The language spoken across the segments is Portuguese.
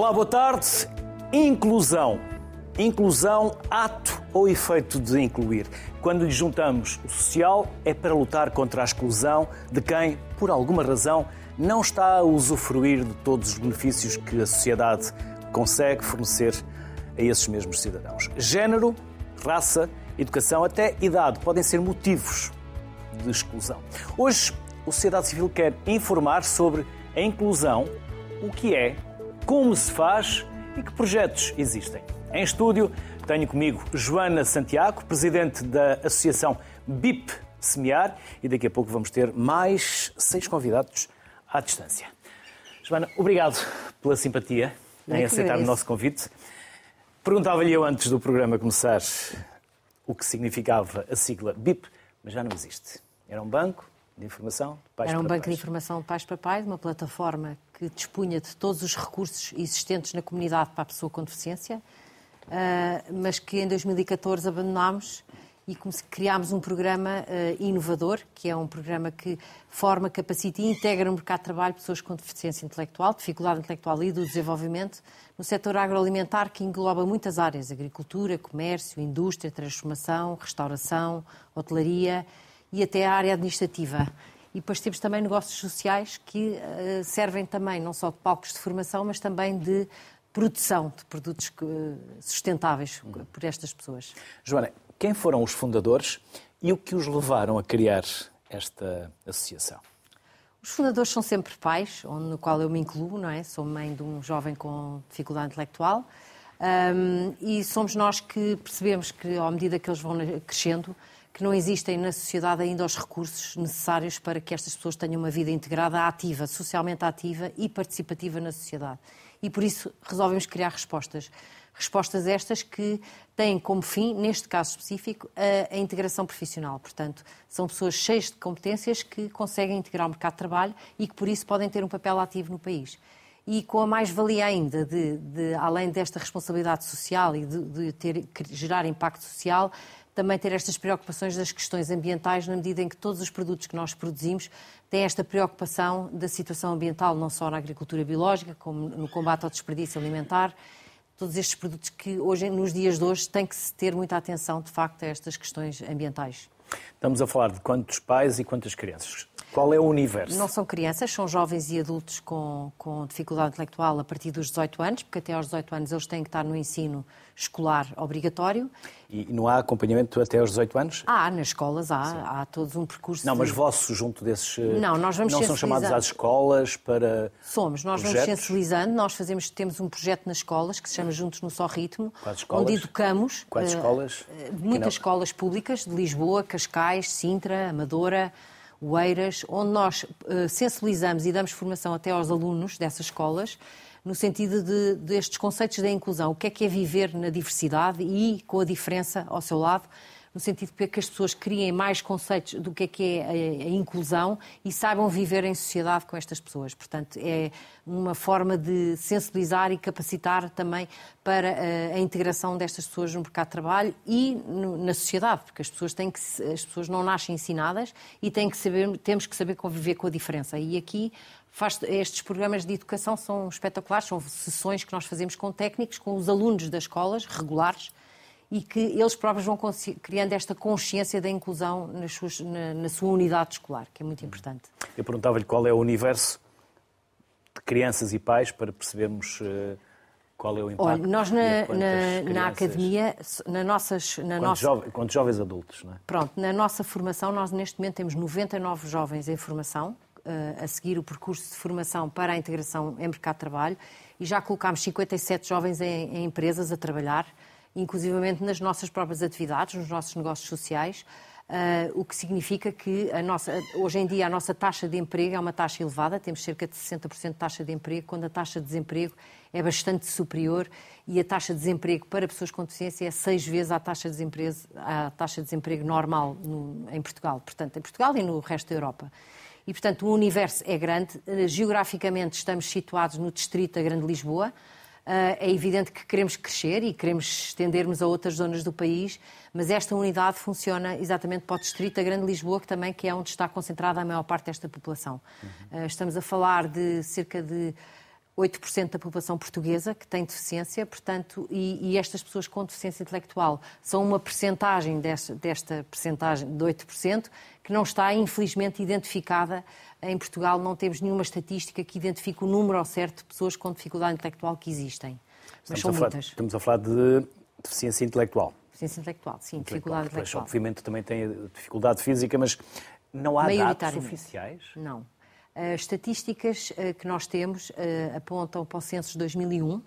Olá, boa tarde. Inclusão. Inclusão, ato ou efeito de incluir. Quando lhe juntamos o social, é para lutar contra a exclusão de quem, por alguma razão, não está a usufruir de todos os benefícios que a sociedade consegue fornecer a esses mesmos cidadãos. Género, raça, educação, até idade podem ser motivos de exclusão. Hoje, a sociedade civil quer informar sobre a inclusão, o que é, como se faz e que projetos existem. Em estúdio tenho comigo Joana Santiago, presidente da Associação BIP Semear, e daqui a pouco vamos ter mais seis convidados à distância. Joana, obrigado pela simpatia em aceitar o nosso convite. Perguntava-lhe eu antes do programa começar o que significava a sigla BIP, mas já não existe. Era um banco de informação de pais Era um para banco pais. de informação de pais para pais, uma plataforma que dispunha de todos os recursos existentes na comunidade para a pessoa com deficiência, ah, mas que em 2014 abandonámos e criámos um programa ah, inovador, que é um programa que forma, capacita e integra no mercado de trabalho pessoas com deficiência intelectual, dificuldade intelectual e do desenvolvimento, no setor agroalimentar, que engloba muitas áreas, agricultura, comércio, indústria, transformação, restauração, hotelaria e até a área administrativa. E depois temos também negócios sociais que eh, servem também não só de palcos de formação, mas também de produção de produtos eh, sustentáveis por estas pessoas. Joana, quem foram os fundadores e o que os levaram a criar esta associação? Os fundadores são sempre pais, onde- no qual eu me incluo, não é? Sou mãe de um jovem com dificuldade intelectual. Ahm, e somos nós que percebemos que, à medida que eles vão crescendo, que não existem na sociedade ainda os recursos necessários para que estas pessoas tenham uma vida integrada, ativa, socialmente ativa e participativa na sociedade. E por isso resolvemos criar respostas. Respostas estas que têm como fim, neste caso específico, a, a integração profissional. Portanto, são pessoas cheias de competências que conseguem integrar o mercado de trabalho e que, por isso, podem ter um papel ativo no país. E com a mais-valia ainda, de, de, além desta responsabilidade social e de, de ter, gerar impacto social, também ter estas preocupações das questões ambientais, na medida em que todos os produtos que nós produzimos têm esta preocupação da situação ambiental, não só na agricultura biológica, como no combate ao desperdício alimentar todos estes produtos que hoje, nos dias de hoje, tem que se ter muita atenção, de facto, a estas questões ambientais. Estamos a falar de quantos pais e quantas crianças? Qual é o universo? Não são crianças, são jovens e adultos com, com dificuldade intelectual a partir dos 18 anos, porque até aos 18 anos eles têm que estar no ensino escolar obrigatório. E não há acompanhamento até aos 18 anos? Há, nas escolas, há, há todos um percurso. Não, mas vosso junto desses. eh, Não, nós vamos Não são chamados às escolas para. Somos, nós vamos projetos? sensibilizando, nós fazemos, temos um projeto nas escolas que se chama Juntos no Só Ritmo, onde educamos Quais eh, escolas? Que muitas escolas públicas de Lisboa, Cascais, Sintra, Amadora, Oeiras, onde nós eh, sensibilizamos e damos formação até aos alunos dessas escolas no sentido de, destes conceitos da inclusão. O que é que é viver na diversidade e com a diferença ao seu lado, no sentido de que as pessoas criem mais conceitos do que é que é a, inclusão e saibam viver em sociedade com estas pessoas. Portanto, é uma forma de sensibilizar e capacitar também para eh, a integração destas pessoas no mercado de trabalho e na sociedade, porque as pessoas têm que as pessoas não nascem ensinadas e têm que saber, temos que saber conviver com a diferença. E aqui faz- estes programas de educação são espetaculares, são sessões que nós fazemos com técnicos, com os alunos das escolas regulares e que eles próprios vão criando esta consciência da inclusão nas suas- na, na sua unidade escolar, que é muito importante. Eu perguntava-lhe qual é o universo de crianças e pais para percebermos eh, qual é o impacto. Olha, nós na, na- na academia, na nossas, na Quantos, nossa, jove- quantos jovens adultos, não é? pronto, na nossa formação, nós neste momento temos 99 jovens em formação, eh, a seguir o percurso de formação para a integração em mercado de trabalho, e já colocámos 57 jovens em, em empresas a trabalhar, inclusivamente nas nossas próprias atividades, nos nossos negócios sociais, eh, o que significa que nossa, hoje em dia a nossa taxa de emprego é uma taxa elevada, temos cerca de 60% de taxa de emprego, quando a taxa de desemprego é bastante superior e a taxa de desemprego para pessoas com deficiência é seis vezes a taxa de desemprego, a taxa de desemprego normal no- em Portugal, portanto, em Portugal e no resto da Europa. E, portanto, o universo é grande. Eh, Geograficamente estamos situados no distrito da Grande Lisboa. Eh, É evidente que queremos crescer e queremos estendermos a outras zonas do país, mas esta unidade funciona exatamente para o distrito da Grande Lisboa, que também que é onde está concentrada a maior parte desta população. Eh, Estamos a falar de cerca de 8% da população portuguesa que tem deficiência, portanto, e, e, estas pessoas com deficiência intelectual são uma percentagem desta, desta percentagem de 8% que não está, infelizmente, identificada em Portugal. Não temos nenhuma estatística que identifique o número ao certo de pessoas com dificuldade intelectual que existem. Mas estamos são falar, muitas. Estamos a falar de deficiência intelectual. Deficiência intelectual, sim, intelectual. dificuldade intelectual. Obviamente também tem dificuldade física, mas não há dados oficiais? Não. As estatísticas eh, que nós temos eh, apontam para o censo de 2001,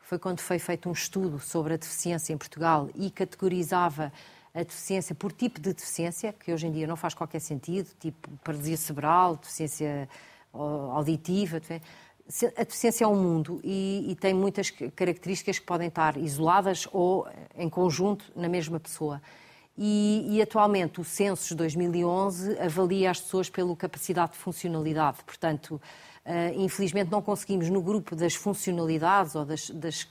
foi quando foi feito um estudo sobre a deficiência em Portugal e categorizava a deficiência por tipo de deficiência, que hoje em dia não faz qualquer sentido, tipo paralisia cerebral, deficiência auditiva. A deficiência é um mundo e, e, tem muitas características que podem estar isoladas ou em conjunto na mesma pessoa. E, e, atualmente o Census 2011 avalia as pessoas pela capacidade de funcionalidade. Portanto, uh, infelizmente não conseguimos no grupo das funcionalidades ou das, das,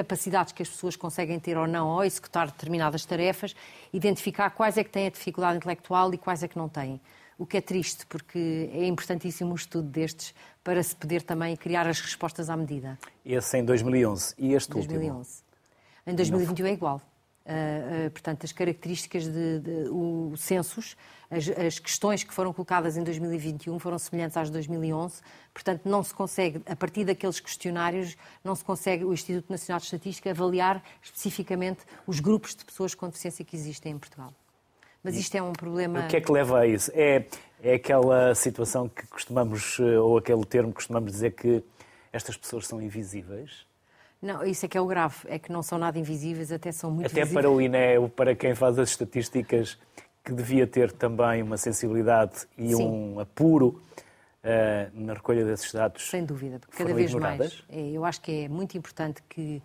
capacidades que as pessoas conseguem ter ou não ao executar determinadas tarefas, identificar quais é que têm a dificuldade intelectual e quais é que não têm. O que é triste, porque é importantíssimo um estudo destes para se poder também criar as respostas à medida. Esse em 2011 e este 2011. último? Em 2021 é igual. Uh, uh, portanto, as características de, de o censos, as, as, questões que foram colocadas em 2021 foram semelhantes às de 2011. Portanto, não se consegue, a partir daqueles questionários, não se consegue o Instituto Nacional de Estatística avaliar especificamente os grupos de pessoas com deficiência que existem em Portugal. Mas isto é um problema. O que é que leva a isso? É, é aquela situação que costumamos, eh, ou aquele termo que costumamos dizer que estas pessoas são invisíveis? Não, isso é que é o grave, é que não são nada invisíveis, até são muito Até visíveis. para o INE, para quem faz as estatísticas, que devia ter também uma sensibilidade e Sim. um apuro uh, na recolha desses dados. Sem dúvida, porque cada vez ignoradas. mais. É, eu acho que é muito importante que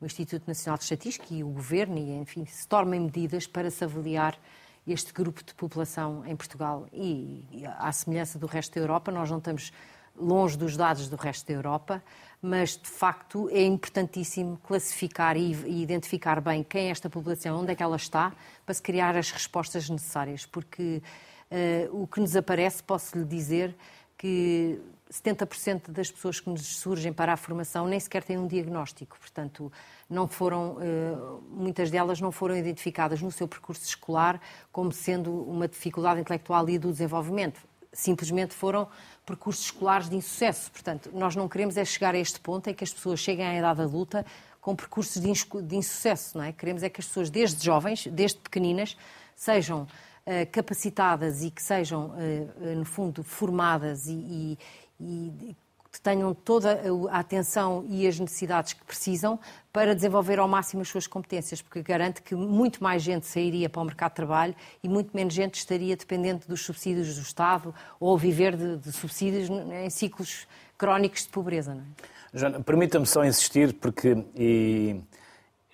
o Instituto Nacional de Estatística e o Governo, e, enfim, se tomem medidas para se avaliar este grupo de população em Portugal. E, à semelhança do resto da Europa, nós não estamos longe dos dados do resto da Europa, mas de facto é importantíssimo classificar e, identificar bem quem é esta população, onde é que ela está, para se criar as respostas necessárias, porque uh, o que nos aparece, posso lhe dizer que 70% das pessoas que nos surgem para a formação nem sequer têm um diagnóstico, portanto, não foram, eh, muitas delas não foram identificadas no seu percurso escolar como sendo uma dificuldade intelectual e do desenvolvimento. Simplesmente foram percursos escolares de insucesso. Portanto, nós não queremos é chegar a este ponto em que as pessoas cheguem à idade adulta com percursos de insucesso, não é? Queremos é que as pessoas, desde jovens, desde pequeninas, sejam uh, capacitadas e que sejam, uh, no fundo, formadas e, e, e tenham toda a atenção e as necessidades que precisam para desenvolver ao máximo as suas competências, porque garante que muito mais gente sairia para o mercado de trabalho e muito menos gente estaria dependente dos subsídios do Estado ou viver de, de subsídios em ciclos crónicos de pobreza. Não é? Joana, permita-me só insistir, porque e,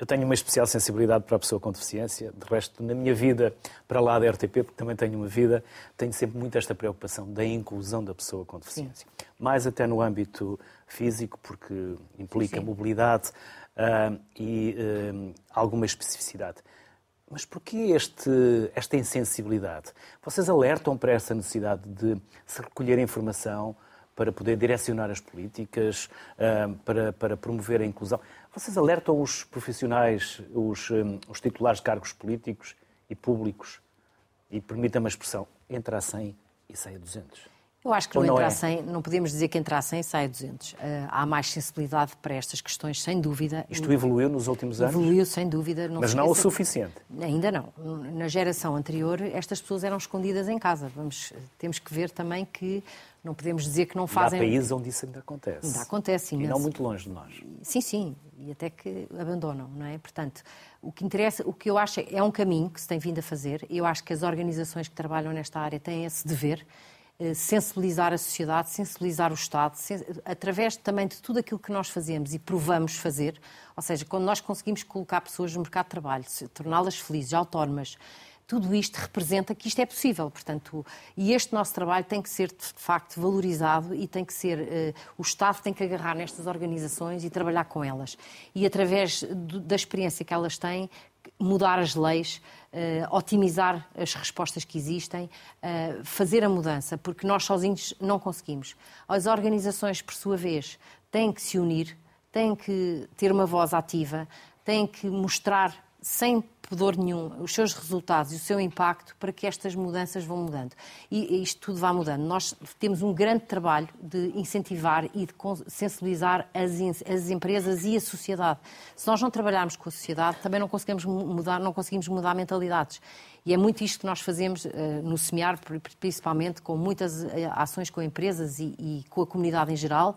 eu tenho uma especial sensibilidade para a pessoa com deficiência. De resto, na minha vida, para lá da RTP, porque também tenho uma vida, tenho sempre muito esta preocupação da inclusão da pessoa com deficiência. Sim. Mais até no âmbito físico, porque implica Sim. mobilidade uh, e uh, alguma especificidade. Mas porquê este, esta insensibilidade? Vocês alertam para essa necessidade de se recolher informação para poder direcionar as políticas, uh, para, para promover a inclusão? Vocês alertam os profissionais, os, hum, os titulares de cargos políticos e públicos, e permita-me a expressão, entra a 100 e sai a 200? Eu acho que não, não entra é? a 100, não podemos dizer que entra a 100 e sai a 200. Uh, há mais sensibilidade para estas questões, sem dúvida. Isto evoluiu nos últimos anos? Evoluiu, sem dúvida. Não Mas não o suficiente? Ainda não. Na geração anterior, estas pessoas eram escondidas em casa. Vamos, temos que ver também que não podemos dizer que não fazem... E há países onde isso ainda acontece. Ainda acontece imenso. E não muito longe de nós. Sim, sim. E até que abandonam, não é? Portanto, o que interessa, o que eu acho é um caminho que se tem vindo a fazer. Eu acho que as organizações que trabalham nesta área têm esse dever eh, sensibilizar a sociedade, sensibilizar o Estado, através também de tudo aquilo que nós fazemos e provamos fazer, ou seja, quando nós conseguimos colocar pessoas no mercado de trabalho, torná-las felizes, autónomas, tudo isto representa que isto é possível, portanto, e este nosso trabalho tem que ser de facto valorizado e tem que ser, uh, o Estado tem que agarrar nestas organizações e trabalhar com elas. E através da experiência que elas têm, mudar as leis, uh, otimizar as respostas que existem, uh, fazer a mudança, porque nós sozinhos não conseguimos. As organizações, por sua vez, têm que se unir, têm que ter uma voz ativa, têm que mostrar sem pudor nenhum os seus resultados e o seu impacto para que estas mudanças vão mudando. E isto tudo vai mudando. Nós temos um grande trabalho de incentivar e de sensibilizar as, as empresas e a sociedade. Se nós não trabalharmos com a sociedade, também não conseguimos mudar, não conseguimos mudar mentalidades. E é muito isto que nós fazemos uh, no SEMIAR, principalmente com muitas eh, ações com empresas e, e com a comunidade em geral,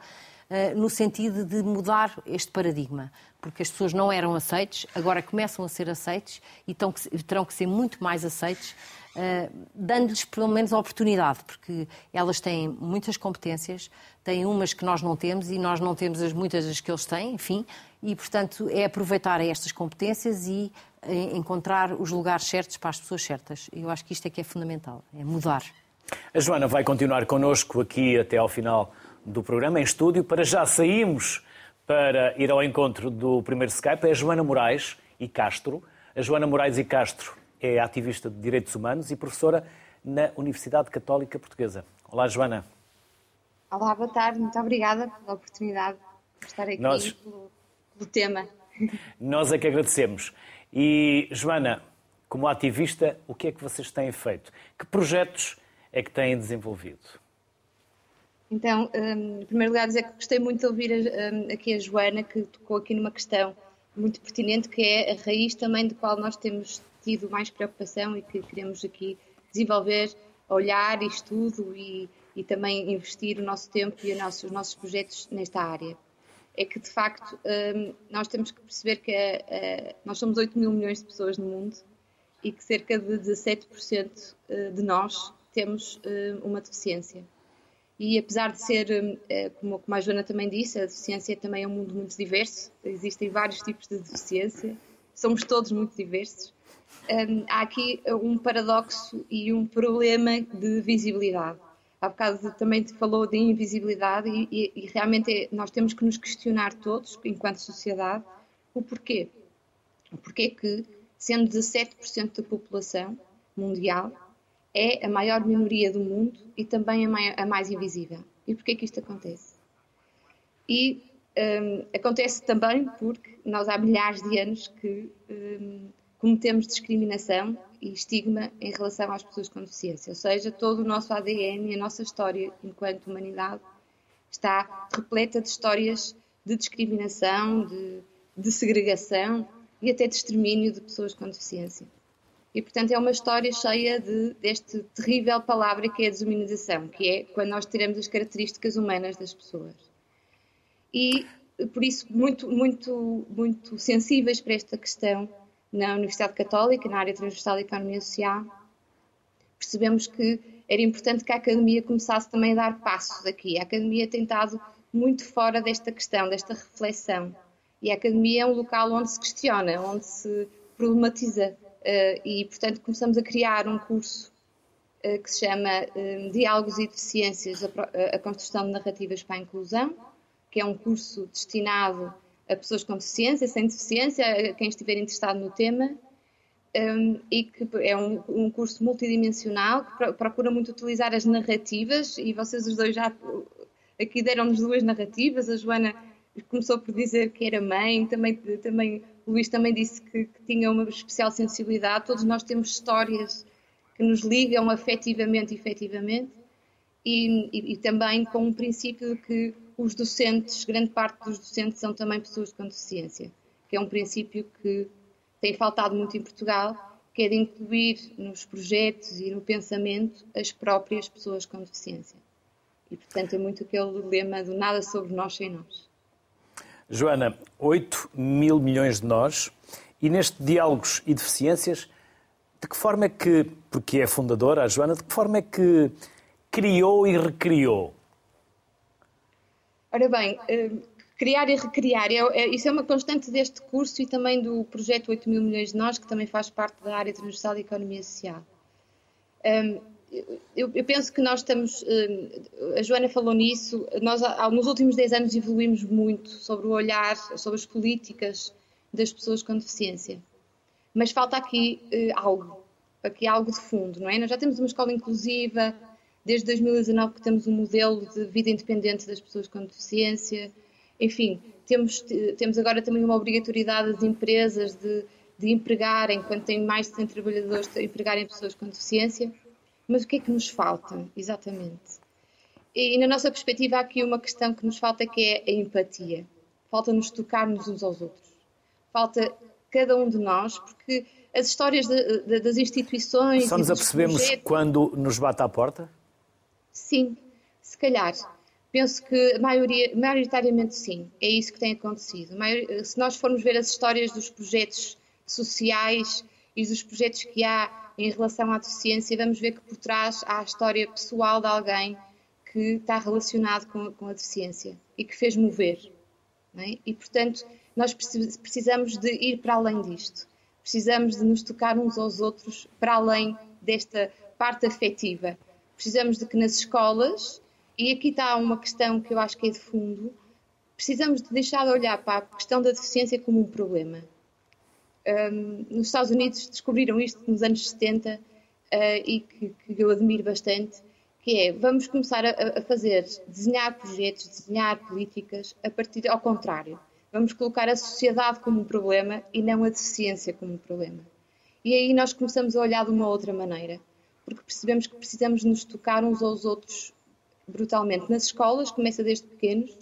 no sentido de mudar este paradigma porque as pessoas não eram aceites, agora começam a ser aceites e terão que ser muito mais aceites, uh, dando-lhes pelo menos a oportunidade, porque elas têm muitas competências, têm umas que nós não temos e nós não temos as muitas das que eles têm, enfim, e portanto é aproveitar estas competências e uh, encontrar os lugares certos para as pessoas certas. Eu acho que isto é que é fundamental, é mudar. A Joana vai continuar connosco aqui até ao final do programa em estúdio. Para já saímos para ir ao encontro do primeiro Skype é a Joana Moraes e Castro. A Joana Moraes e Castro é ativista de direitos humanos e professora na Universidade Católica Portuguesa. Olá, Joana. Olá, boa tarde. Muito obrigada pela oportunidade de estar aqui Nós... pelo, pelo tema. Nós é que agradecemos. E, Joana, como ativista, o que é que vocês têm feito? Que projetos é que têm desenvolvido? Então, um, em primeiro lugar, dizer que gostei muito de ouvir um, aqui a Joana, que tocou aqui numa questão muito pertinente, que é a raiz também de qual nós temos tido mais preocupação e que queremos aqui desenvolver, olhar e estudo e, e também investir o nosso tempo e os nossos projetos nesta área. É que, de facto, um, nós temos que perceber que nós somos 8 mil milhões de pessoas no mundo e que cerca de 17% uh, de nós temos uh, uma deficiência. E apesar de ser, hum, eh, como, a Joana também disse, a deficiência também é um mundo muito diverso, existem vários tipos de deficiência, somos todos muito diversos. Hum, há aqui um paradoxo e um problema de visibilidade. Há bocado também te falou de invisibilidade e, e, e realmente é, nós temos que nos questionar todos, enquanto sociedade, o porquê. O porquê que, sendo 17% da população mundial, é a maior minoria do mundo e também a, maior, a mais invisível. E porquê que isto acontece? E um, acontece também porque nós há milhares de anos que um, cometemos discriminação e estigma em relação às pessoas com deficiência. Ou seja, todo o nosso ADN e a nossa história enquanto humanidade está repleta de histórias de discriminação, de, de segregação e até de extermínio de pessoas com deficiência. E, portanto, é uma história cheia de, deste terrível palavra que é a desumanização, que é quando nós tiramos as características humanas das pessoas. E, por isso, muito, muito, muito sensíveis para esta questão na Universidade Católica, na área transversal da Economia Social, percebemos que era importante que a Academia começasse também a dar passos aqui. A Academia tem estado muito fora desta questão, desta reflexão. E a Academia é um local onde se questiona, onde se problematiza e, portanto, começamos a criar um curso uh, que se chama uh, Diálogos e Deficiências, a, Construção de Narrativas para a Inclusão, que é um curso destinado a pessoas com deficiência, sem deficiência, a quem estiver interessado no tema, um, e que é um, um, curso multidimensional que procura muito utilizar as narrativas, e vocês os dois já aqui deram-nos duas narrativas, a Joana começou por dizer que era mãe, também, também o Luís também disse que, que, tinha uma especial sensibilidade. Todos nós temos histórias que nos ligam afetivamente e efetivamente, e, e, e, também com o princípio de que os docentes, grande parte dos docentes são também pessoas com deficiência, que é um princípio que tem faltado muito em Portugal, que é de incluir nos projetos e no pensamento as próprias pessoas com deficiência. E, portanto, é muito aquele lema do nada sobre nós sem nós. Joana, 8 mil milhões de nós, e neste Diálogos e Deficiências, de que forma é que, porque é fundadora, a Joana, de que forma é que criou e recriou? Ora bem, eh, criar e recriar, é, é, isso é uma constante deste curso e também do projeto 8 mil milhões de nós, que também faz parte da área transversal da economia social. Eu, eu, penso que nós estamos, eh, a Joana falou nisso, nós nos últimos 10 anos evoluímos muito sobre o olhar, sobre as políticas das pessoas com deficiência. Mas falta aqui uh, algo, aqui algo de fundo, não é? Nós já temos uma escola inclusiva, desde 2019 que temos um modelo de vida independente das pessoas com deficiência, Enfim, temos, temos agora também uma obrigatoriedade das empresas de, de empregarem, quando têm mais de 100 trabalhadores, de empregarem pessoas com deficiência. Mas o que é que nos falta, exatamente? E, na nossa perspectiva, há aqui uma questão que nos falta, que é a empatia. Falta-nos tocar-nos uns aos outros. Falta cada um de nós, porque as histórias de, de, das instituições. Só nos apercebemos projetos... quando nos bate à porta? Sim, se calhar. Penso que maioria, maioritariamente sim, é isso que tem acontecido. Se nós formos ver as histórias dos projetos sociais e dos projetos que há em relação à deficiência, vamos ver que por trás há a história pessoal de alguém que está relacionado com, com a deficiência e que fez mover. É? E, portanto, nós precisamos de ir para além disto. Precisamos de nos tocar uns aos outros para além desta parte afetiva. Precisamos de que nas escolas, e aqui está uma questão que eu acho que é de fundo, precisamos de deixar de olhar para a questão da deficiência como um problema. Um, nos Estados Unidos descobriram isto nos anos 70 uh, e que, que eu admiro bastante que é vamos começar a, a, fazer, desenhar projetos, desenhar políticas a partir ao contrário. Vamos colocar a sociedade como um problema e não a deficiência como um problema. E aí nós começamos a olhar de uma outra maneira, porque percebemos que precisamos nos tocar uns aos outros brutalmente. Nas escolas, começa desde pequenos.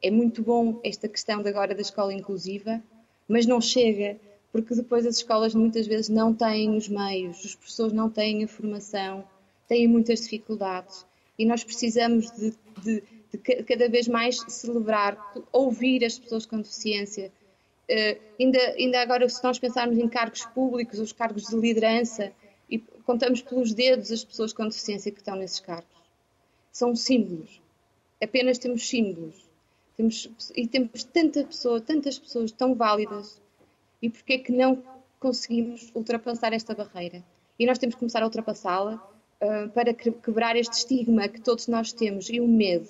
É muito bom esta questão de agora da escola inclusiva, mas não chega, porque depois as escolas muitas vezes não têm os meios, os professores não têm a formação, têm muitas dificuldades e nós precisamos de, de, de cada vez mais celebrar, ouvir as pessoas com deficiência. Uh, ainda, ainda agora, se nós pensarmos em cargos públicos, os cargos de liderança, e contamos pelos dedos as pessoas com deficiência que estão nesses cargos. São símbolos. Apenas temos símbolos. Temos, e temos tanta pessoa, tantas pessoas tão válidas. E porquê é que não conseguimos ultrapassar esta barreira? E nós temos que começar a ultrapassá-la uh, para quebrar este estigma que todos nós temos e o medo.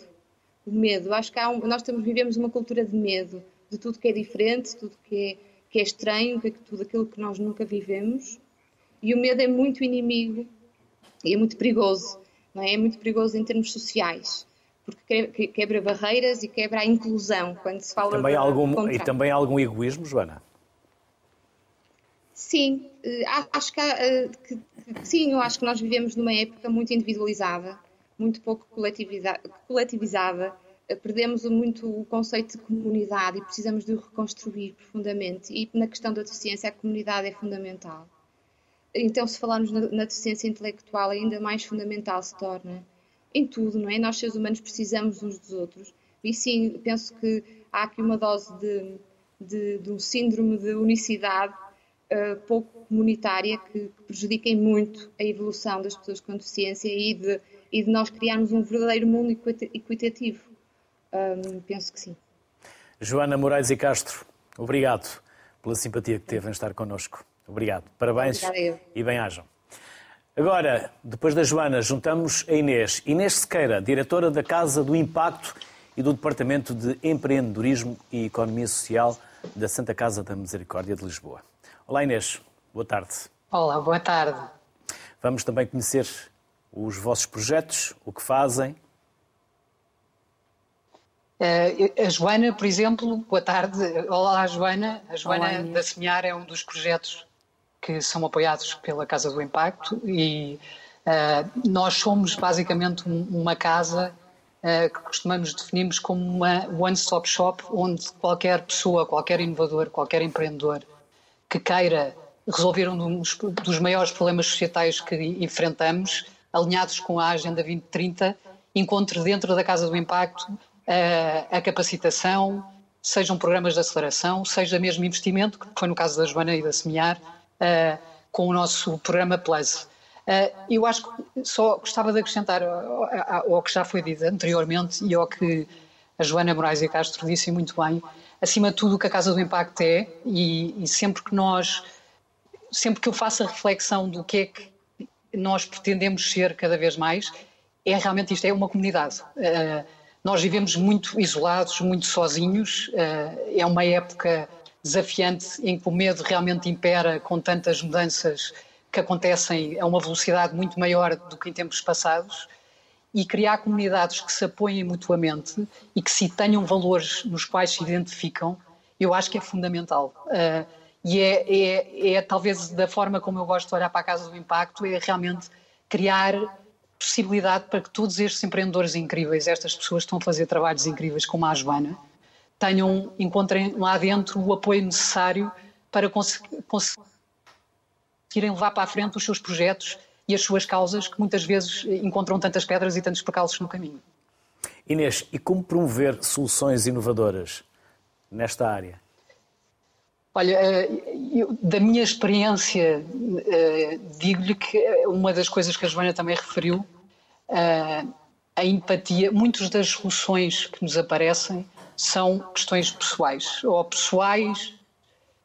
O medo. Acho que um, nós temos, vivemos uma cultura de medo, de tudo que é diferente, tudo que é, que é estranho, que, tudo aquilo que nós nunca vivemos. E o medo é muito inimigo e é muito perigoso. Não é? é muito perigoso em termos sociais porque quebra barreiras e quebra a inclusão quando se fala também algum E também algum egoísmo, Joana? Sim, eh, acho que, eh, que, que, sim, eu acho que nós vivemos numa época muito individualizada, muito pouco coletivizada, coletivizada. Eh, perdemos muito o conceito de comunidade e precisamos de o reconstruir profundamente. E na questão da deficiência, a comunidade é fundamental. Então, se falarmos na, na deficiência intelectual, ainda mais fundamental se torna em tudo, não é? Nós, seres humanos, precisamos uns dos outros. E sim, penso que há aqui uma dose de, de, de um síndrome de unicidade uh, pouco comunitária que, que prejudiquem muito a evolução das pessoas com deficiência e de, e de nós criarmos um verdadeiro mundo equitativo. Um, penso que sim. Joana Moraes e Castro, obrigado pela simpatia que teve em estar connosco. Obrigado. Parabéns e bem-ajam. Agora, depois da Joana, juntamos a Inês. Inês Sequeira, diretora da Casa do Impacto e do Departamento de Empreendedorismo e Economia Social da Santa Casa da Misericórdia de Lisboa. Olá Inês, boa tarde. Olá, boa tarde. Vamos também conhecer os vossos projetos, o que fazem. Eh, a Joana, por exemplo, boa tarde. Olá, Joana. A Joana Olá, da Semear é um dos projetos que são apoiados pela Casa do Impacto e uh, nós somos basicamente uma casa uh, que costumamos definirmos como uma one-stop shop onde qualquer pessoa, qualquer inovador, qualquer empreendedor que queira resolver um dos, dos maiores problemas societais que enfrentamos, alinhados com a Agenda 2030, encontre dentro da Casa do Impacto a, a capacitação, sejam programas de aceleração, seja mesmo investimento, que foi no caso da Joana e da Semear, com o nosso programa Plus. eu acho que só gostava de acrescentar ao, ao que já foi dito anteriormente e ao que a Joana Moraes e Castro disse muito bem, acima de tudo, o que a Casa do Impacto é, e, e, sempre que nós, sempre que eu faço a reflexão do que é que nós pretendemos ser cada vez mais, é realmente isto, é uma comunidade. Uh, nós vivemos muito isolados, muito sozinhos, uh, é uma época desafiante em que o medo realmente impera com tantas mudanças que acontecem a uma velocidade muito maior do que em tempos passados e criar comunidades que se apoiem mutuamente e que se tenham valores nos quais se identificam, eu acho que é fundamental. Uh, e é, é, é, talvez da forma como eu gosto de olhar para a Casa do Impacto, é realmente criar possibilidade para que todos estes empreendedores incríveis, estas pessoas que estão a fazer trabalhos incríveis como a Joana, tenham, encontrem lá dentro o apoio necessário para conseguirem levar para a frente os seus projetos e as suas causas que muitas vezes encontram tantas pedras e tantos percalços no caminho. Inês, e como promover soluções inovadoras nesta área? Olha, eh, eu, da minha experiência, eh, digo-lhe que uma das coisas que a Joana também referiu, eh, a empatia, muitas das soluções que nos aparecem são questões pessoais, ou pessoais,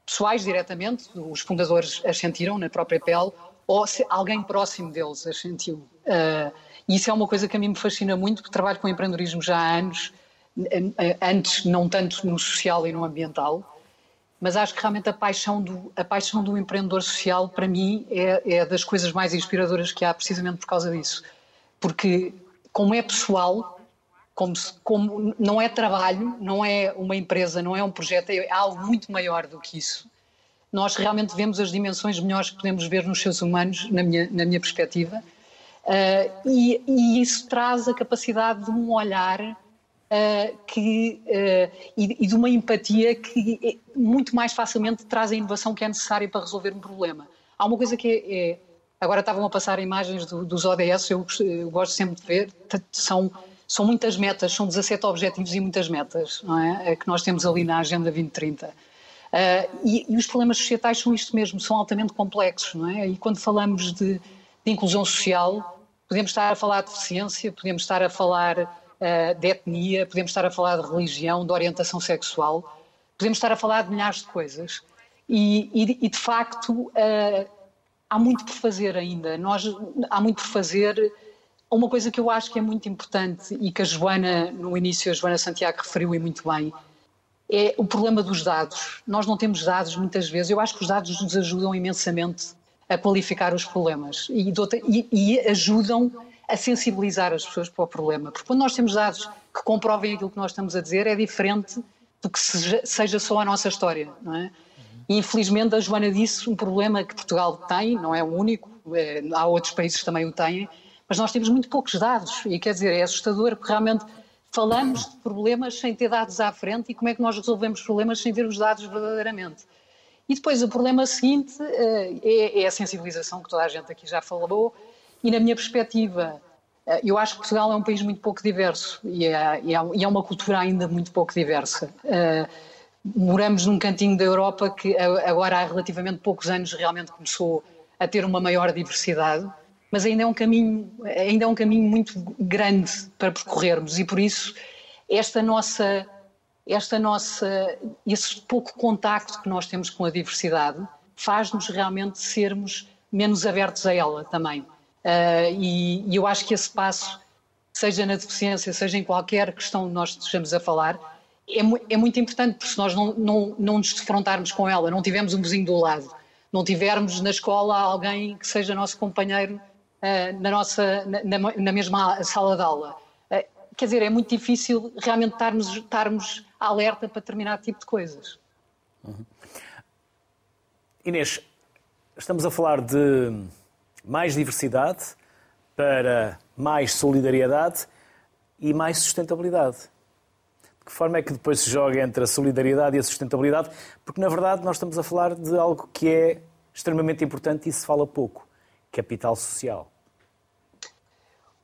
pessoais diretamente, os fundadores as sentiram na própria pele, ou se alguém próximo deles as sentiu. E isso é uma coisa que a mim me fascina muito, porque trabalho com empreendedorismo já há anos, antes não tanto no social e no ambiental, mas acho que realmente a paixão do, a paixão do empreendedor social, para mim, é, é das coisas mais inspiradoras que há, precisamente por causa disso. Porque, como é pessoal, como, como não é trabalho, não é uma empresa, não é um projeto, é algo muito maior do que isso. Nós realmente vemos as dimensões melhores que podemos ver nos seres humanos, na minha, na minha perspectiva, uh, e, e isso traz a capacidade de um olhar uh, que, uh, e, e, de uma empatia que é, muito mais facilmente traz a inovação que é necessária para resolver um problema. Há uma coisa que é. é agora estavam a passar imagens do, dos ODS, eu, eu, gosto sempre de ver, são, são muitas metas, são 17 objetivos e muitas metas não é? é que nós temos ali na Agenda 2030. Uh, e, e, os problemas societais são isto mesmo, são altamente complexos, não é? E quando falamos de, de inclusão social, podemos estar a falar de deficiência, podemos estar a falar uh, de etnia, podemos estar a falar de religião, de orientação sexual, podemos estar a falar de milhares de coisas. E, e, e de facto, uh, há muito por fazer ainda. Nós, há muito por fazer. Uma coisa que eu acho que é muito importante e que a Joana, no início, a Joana Santiago referiu e muito bem, é o problema dos dados. Nós não temos dados muitas vezes. Eu acho que os dados nos ajudam imensamente a qualificar os problemas e, e, e ajudam a sensibilizar as pessoas para o problema. Porque quando nós temos dados que comprovem aquilo que nós estamos a dizer, é diferente do que seja, seja só a nossa história, não é? E, infelizmente, a Joana disse um problema que Portugal tem, não é o único, é, há outros países que também o têm, mas nós temos muito poucos dados e quer dizer, é assustador porque realmente falamos de problemas sem ter dados à frente e como é que nós resolvemos problemas sem ter os dados verdadeiramente. E depois o problema seguinte eh, é, é a sensibilização que toda a gente aqui já falou, e na minha perspectiva, eh, eu acho que Portugal é um país muito pouco diverso e é, e é uma cultura ainda muito pouco diversa. Uh, moramos num cantinho da Europa que agora há relativamente poucos anos realmente começou a ter uma maior diversidade, mas ainda é um caminho, ainda é um caminho muito grande para percorrermos e por isso esta nossa esta nossa esse pouco contacto que nós temos com a diversidade faz-nos realmente sermos menos abertos a ela também. Uh, e, e, eu acho que esse passo, seja na deficiência, seja em qualquer questão que nós estejamos a falar, é, é muito importante, porque se nós não, não, não nos defrontarmos com ela, não tivermos um vizinho do lado, não tivermos na escola alguém que seja nosso companheiro na, nossa, na, na, mesma sala de aula. Uh, quer dizer, é muito difícil realmente estarmos, estarmos alerta para determinado tipo de coisas. Uhum. Inês, estamos a falar de mais diversidade, para mais solidariedade e mais sustentabilidade. De que forma é que depois se joga entre a solidariedade e a sustentabilidade? Porque, na verdade, nós estamos a falar de algo que é extremamente importante e se fala pouco: capital social.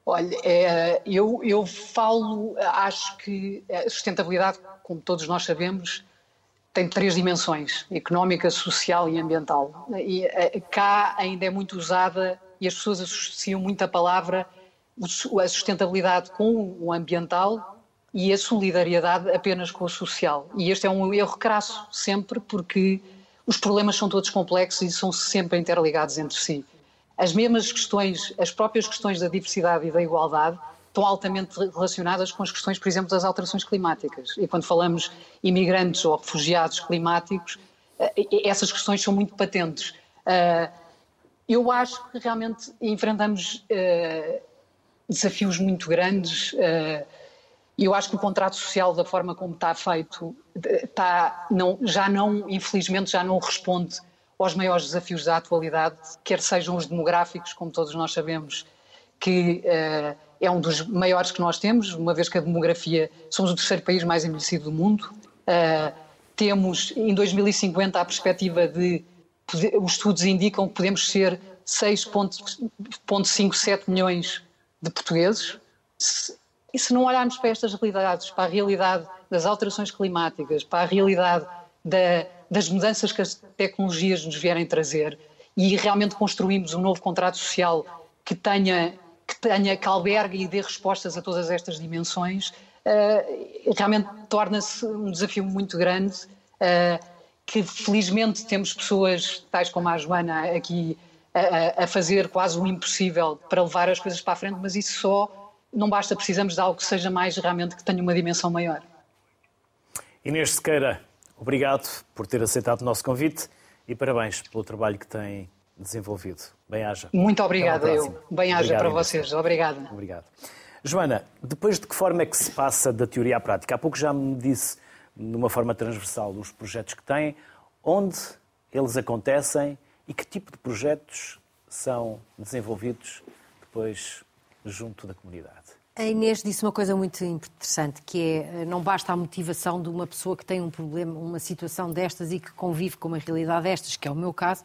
Olha, é, eu, eu falo, acho que a sustentabilidade, como todos nós sabemos, tem três dimensões: económica, social e ambiental. E eh, cá ainda é muito usada e as pessoas associam muito a palavra a sustentabilidade com o ambiental e a solidariedade apenas com o social. E este é um erro crasso sempre porque os problemas são todos complexos e são sempre interligados entre si. As mesmas questões, as próprias questões da diversidade e da igualdade estão altamente relacionadas com as questões, por exemplo, das alterações climáticas. E quando falamos imigrantes ou refugiados climáticos, eh, essas questões são muito patentes. Eh, eu acho que realmente enfrentamos, eh, desafios muito grandes. E eu acho que o contrato social, da forma como está feito, está, não, já não, infelizmente, já não responde aos maiores desafios da atualidade, quer sejam os demográficos, como todos nós sabemos, que uh, é um dos maiores que nós temos, uma vez que a demografia, somos o terceiro país mais envelhecido do mundo. Uh, temos em 2050 a perspectiva de, os estudos indicam que podemos ser 6,57 milhões de portugueses. E se não olharmos para estas realidades, para a realidade das alterações climáticas, para a realidade da, das mudanças que as tecnologias nos vierem trazer e realmente construímos um novo contrato social que tenha que tenha que albergue e dê respostas a todas estas dimensões, uh, realmente torna-se um desafio muito grande. Uh, que felizmente temos pessoas tais como a Joana aqui a, a, fazer quase o impossível para levar as coisas para a frente, mas isso só não basta, precisamos de algo que seja mais realmente que tenha uma dimensão maior. Inês Sequeira, obrigado por ter aceitado o nosso convite e parabéns pelo trabalho que tem desenvolvido. Bem-aja. Muito obrigada, eu. Bem-aja para vocês. Obrigada. Obrigado. Joana, depois de que forma é que se passa da teoria à prática? Há pouco já me disse, de uma forma transversal, os projetos que têm, onde eles acontecem e que tipo de projetos são desenvolvidos depois junto da comunidade. A Inês disse uma coisa muito interessante, que é não basta a motivação de uma pessoa que tem um problema, uma situação destas e que convive com uma realidade destas, que é o meu caso.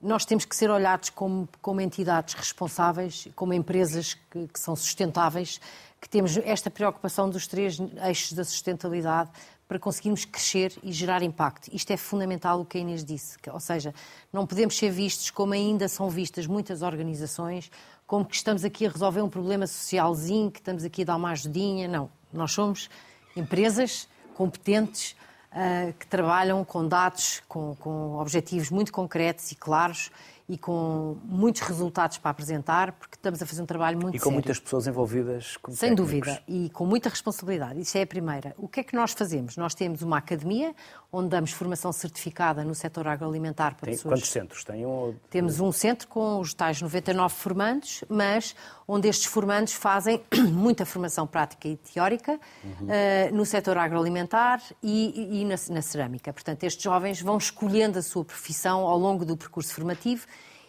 Nós temos que ser olhados como, como entidades responsáveis, como empresas que, que são sustentáveis, que temos esta preocupação dos três eixos da sustentabilidade para conseguirmos crescer e gerar impacto. Isto é fundamental o que a Inês disse, ou seja, não podemos ser vistos como ainda são vistas muitas organizações como que estamos aqui a resolver um problema socialzinho, que estamos aqui a dar uma ajudinha. Não, nós somos empresas competentes uh, que trabalham com dados, com, com objetivos muito concretos e claros e com muitos resultados para apresentar, porque estamos a fazer um trabalho muito sério. E com sério. muitas pessoas envolvidas como Sem técnicos. dúvida, e com muita responsabilidade. Isso é a primeira. O que é que nós fazemos? Nós temos uma academia onde damos formação certificada no setor agroalimentar para Tem, pessoas... Quantos centros? Tem um... Temos um centro com os tais 99 formandos, mas onde estes formandos fazem muita formação prática e teórica uhum. uh, no setor agroalimentar e, e na, na cerâmica. Portanto, estes jovens vão escolhendo a sua profissão ao longo do percurso formativo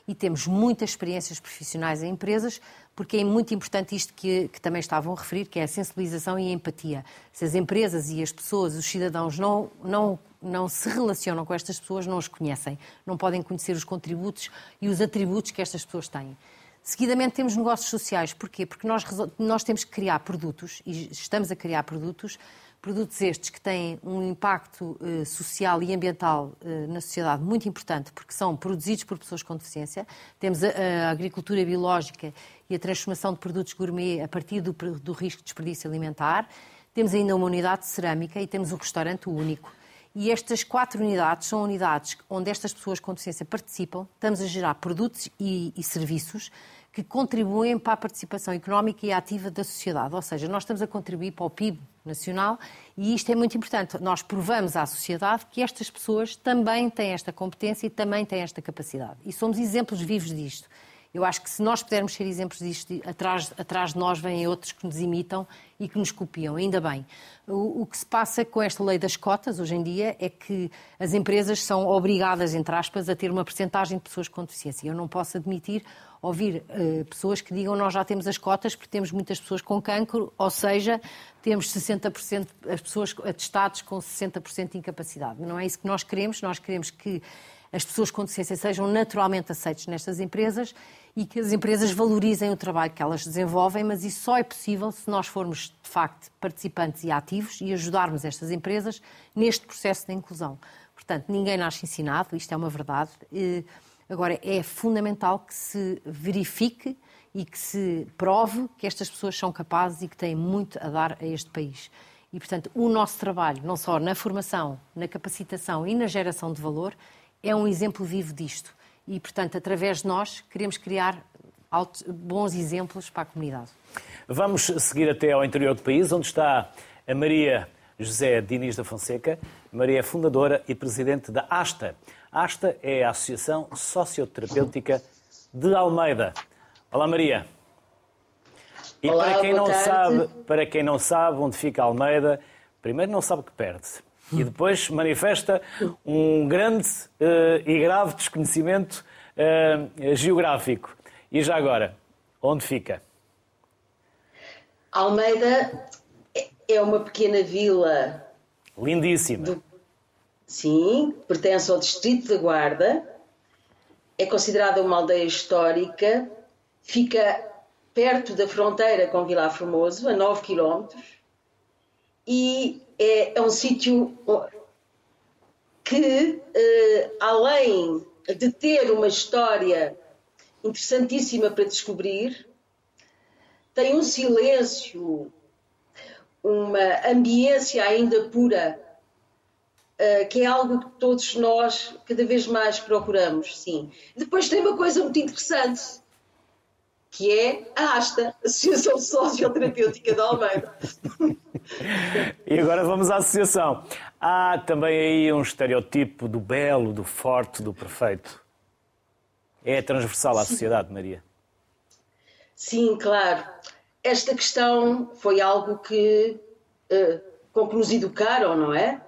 e temos muitas experiências profissionais em empresas, porque é muito importante isto que, que, também estavam a referir, que é a sensibilização e a empatia. Se as empresas e as pessoas, os cidadãos, não, não, não se relacionam com estas pessoas, não as conhecem, não podem conhecer os contributos e os atributos que estas pessoas têm. Seguidamente temos negócios sociais. Porquê? Porque nós, nós temos que criar produtos, e estamos a criar produtos, Produtos estes que têm um impacto eh, social e ambiental eh, na sociedade muito importante, porque são produzidos por pessoas com deficiência. Temos a, a, agricultura biológica e a transformação de produtos gourmet a partir do, do risco de desperdício alimentar. Temos ainda uma unidade de cerâmica e temos um restaurante único. E estas quatro unidades são unidades onde estas pessoas com deficiência participam. Estamos a gerar produtos e, e serviços que contribuem para a participação económica e ativa da sociedade. Ou seja, nós estamos a contribuir para o PIB nacional e isto é muito importante. Nós provamos à sociedade que estas pessoas também têm esta competência e também têm esta capacidade. E somos exemplos vivos disto. Eu acho que se nós pudermos ser exemplos disto, atrás, atrás de nós vêm outros que nos imitam e que nos copiam, ainda bem. O, o, que se passa com esta lei das cotas hoje em dia é que as empresas são obrigadas, entre aspas, a ter uma percentagem de pessoas com deficiência. Eu não posso admitir ouvir uh, pessoas que digam nós já temos as cotas porque temos muitas pessoas com cancro, ou seja, temos 60% as pessoas atestados com 60% de incapacidade. Não é isso que nós queremos, nós queremos que as pessoas com deficiência sejam naturalmente aceitas nestas empresas e que as empresas valorizem o trabalho que elas desenvolvem, mas isso só é possível se nós formos, de facto, participantes e ativos e ajudarmos estas empresas neste processo de inclusão. Portanto, ninguém nasce ensinado, isto é uma verdade. Agora, é fundamental que se verifique e que se prove que estas pessoas são capazes e que têm muito a dar a este país. E, portanto, o nosso trabalho, não só na formação, na capacitação e na geração de valor, é um exemplo vivo disto e, portanto, através de nós, queremos criar bons exemplos para a comunidade. Vamos seguir até ao interior do país, onde está a Maria José Diniz da Fonseca. Maria é fundadora e presidente da ASTA. A ASTA é a Associação Socioterapêutica de Almeida. Olá, Maria. E Olá, para quem não tarde. sabe, para quem não sabe onde fica Almeida, primeiro não sabe que perde. E depois manifesta um grande uh, e grave desconhecimento uh, geográfico. E já agora, onde fica? Almeida é uma pequena vila. Lindíssima. Do... Sim, pertence ao Distrito da Guarda. É considerada uma aldeia histórica. Fica perto da fronteira com Vilar Formoso, a 9 quilómetros. E é, é um sítio que, eh, além de ter uma história interessantíssima para descobrir, tem um silêncio, uma ambiência ainda pura, uh, que é algo que todos nós cada vez mais procuramos, sim. Depois tem uma coisa muito interessante, que é a ASTA, Associação Socioterapêutica da Almeida. e agora vamos à associação. Há também aí um estereotipo do belo, do forte, do perfeito. É transversal à sociedade, Maria. Sim, claro. Esta questão foi algo que, uh, com que nos educaram, não é?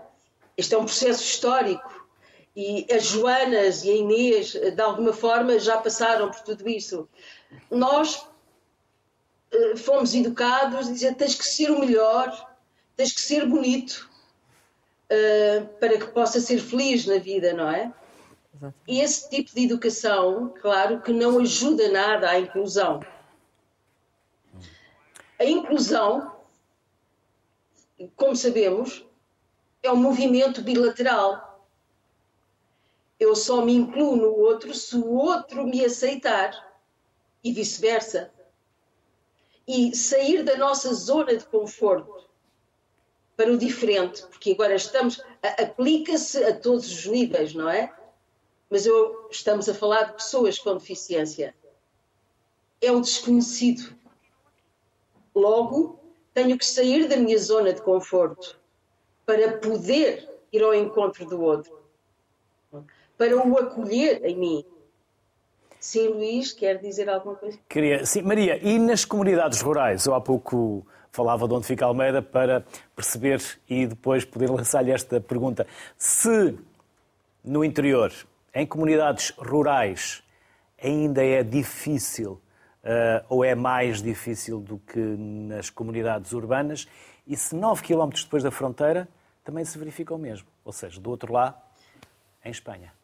Este é um processo histórico e as Joanas e a Inês, de alguma forma, já passaram por tudo isso. Nós uh, fomos educados a dizer tens que ser o melhor, tens que ser bonito uh, para que possa ser feliz na vida, não é? E esse tipo de educação, claro, que não ajuda nada à inclusão. A inclusão, como sabemos, é um movimento bilateral. Eu só me incluo no outro se o outro me aceitar e vice-versa. E sair da nossa zona de conforto para o diferente, porque agora estamos, aplica-se a todos os níveis, não é? Mas eu, estamos a falar de pessoas com deficiência. É o desconhecido. Logo, tenho que sair da minha zona de conforto para poder ir ao encontro do outro, para o acolher em mim. Sim, Luís, quer dizer alguma coisa? Queria, sim, Maria, e nas comunidades rurais? Eu há pouco falava de onde fica Almeida para perceber e depois poder lançar-lhe esta pergunta. Se no interior, em comunidades rurais, ainda é difícil uh, ou é mais difícil do que nas comunidades urbanas? E se 9 km depois da fronteira também se verifica o mesmo, ou seja, do outro lado, em Espanha.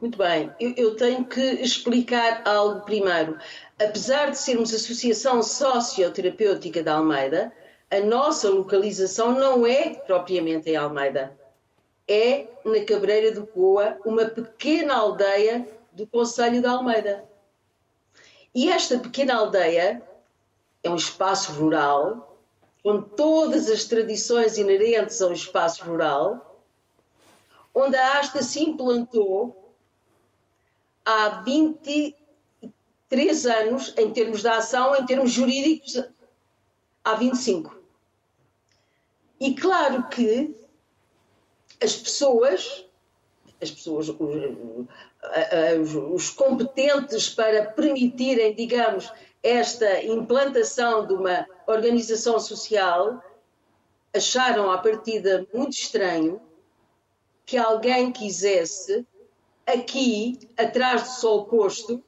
Muito bem, eu, eu, tenho que explicar algo primeiro. Apesar de sermos Associação Socioterapêutica da Almeida, a nossa localização não é propriamente em Almeida. É na Cabreira do Coa, uma pequena aldeia do Conselho da Almeida. E esta pequena aldeia é um espaço rural, com todas as tradições inerentes ao espaço rural, onde a Asta se implantou há 23 anos, em termos de ação, em termos jurídicos, há 25. E claro que as pessoas, as pessoas, os, os competentes para permitirem, digamos, esta implantação de uma organização social acharam à partida muito estranho que alguém quisesse aqui, atrás do sol posto,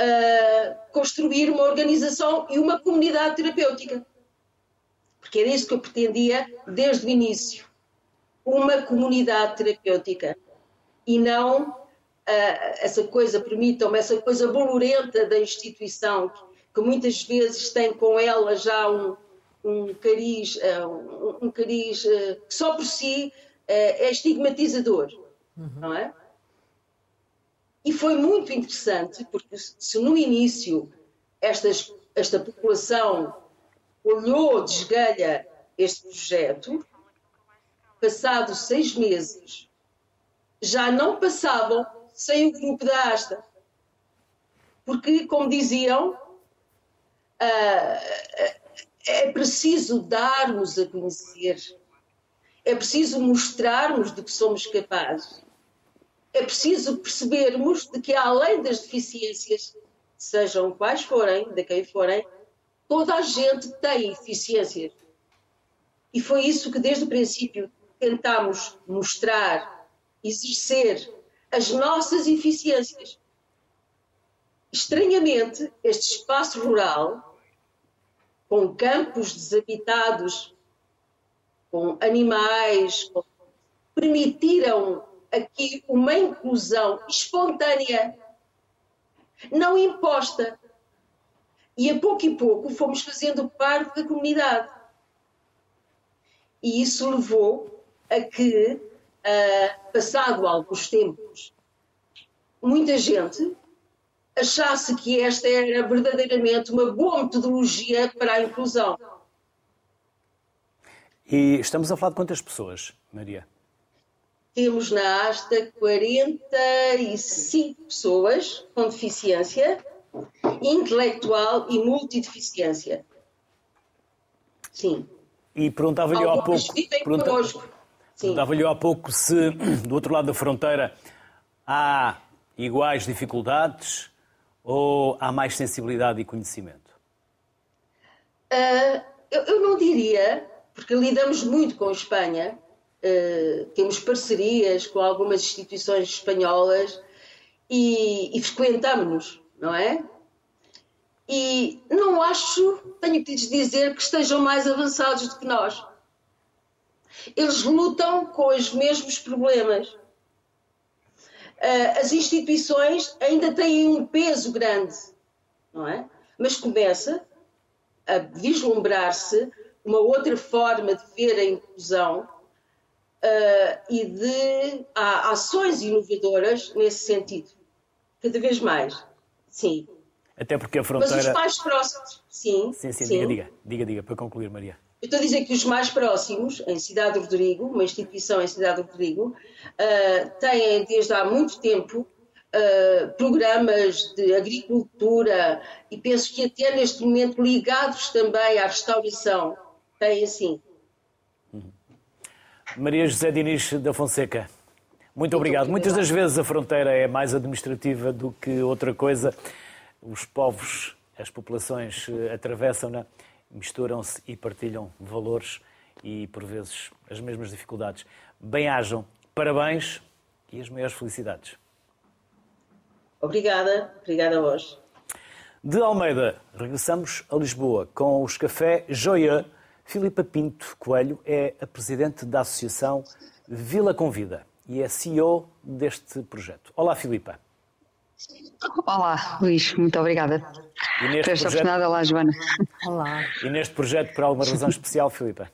uh, construir uma organização e uma comunidade terapêutica. Porque era isso que eu pretendia desde o início. Uma comunidade terapêutica e não uh, essa coisa, permitam-me, essa coisa bolorenta da instituição, que, muitas vezes tem com ela já um, um cariz, uh, um, um cariz uh, que só por si é estigmatizador, uhum. não é? E foi muito interessante, porque se no início esta população olhou desgalha este projeto, passados seis meses, já não passavam sem o grupo da Asta. Porque, como diziam, ah, é preciso darmos a conhecer, é preciso mostrarmos de que somos capazes, é preciso percebermos de que, além das deficiências, sejam quais forem, de quem forem, Toda a gente tem eficiências. E foi isso que desde o princípio tentámos mostrar, exercer as nossas eficiências. Estranhamente, este espaço rural, com campos desabitados, com animais, permitiram aqui uma inclusão espontânea, não imposta. E a pouco e pouco fomos fazendo parte da comunidade. E isso levou a que, uh, passado alguns tempos, muita gente achasse que esta era verdadeiramente uma boa metodologia para a inclusão. E estamos a falar de quantas pessoas, Maria? Temos na Asta 45 pessoas com deficiência intelectual e multideficiência. Sim. E perguntava-lhe há pouco. Perguntava-lhe há pouco se do outro lado da fronteira há iguais dificuldades ou há mais sensibilidade e conhecimento? Uh, eu, eu, não diria, porque lidamos muito com a Espanha, uh, temos parcerias com algumas instituições espanholas e, e frequentamos-nos, não é? E não acho, tenho que lhes dizer, que estejam mais avançados do que nós. Eles lutam com os mesmos problemas. Ah, as instituições ainda têm um peso grande, não é? Mas começa a vislumbrar-se uma outra forma de ver a inclusão uh, e de há ações inovadoras nesse sentido, cada vez mais. Sim. Até porque a fronteira. Mas os mais próximos, sim. Sim, sim, sim. Diga, diga, diga, diga, para concluir, Maria. Eu estou a dizer que os mais próximos, em Cidade do Rodrigo, uma instituição em Cidade do Rodrigo, uh, têm desde há muito tempo uh, programas de agricultura e penso que até neste momento ligados também à restauração. Têm assim. Maria José Diniz da Fonseca, muito obrigado. Muitas das vezes a fronteira é mais administrativa do que outra coisa os povos, as populações eh, atravessam-na, misturam-se e partilham valores e, por vezes, as mesmas dificuldades. Bem-ajam, parabéns e as maiores felicidades. Obrigada, obrigada a vós. De Almeida, regressamos a Lisboa com os Café Joia. Filipa Pinto Coelho é a presidente da Associação Vila Convida e é CEO deste projeto. Olá, Filipa. Olá, Luís, muito obrigada. E neste projeto... oportunidade, olá, Joana. Olá. E neste projeto, por alguma razão especial, Filipe?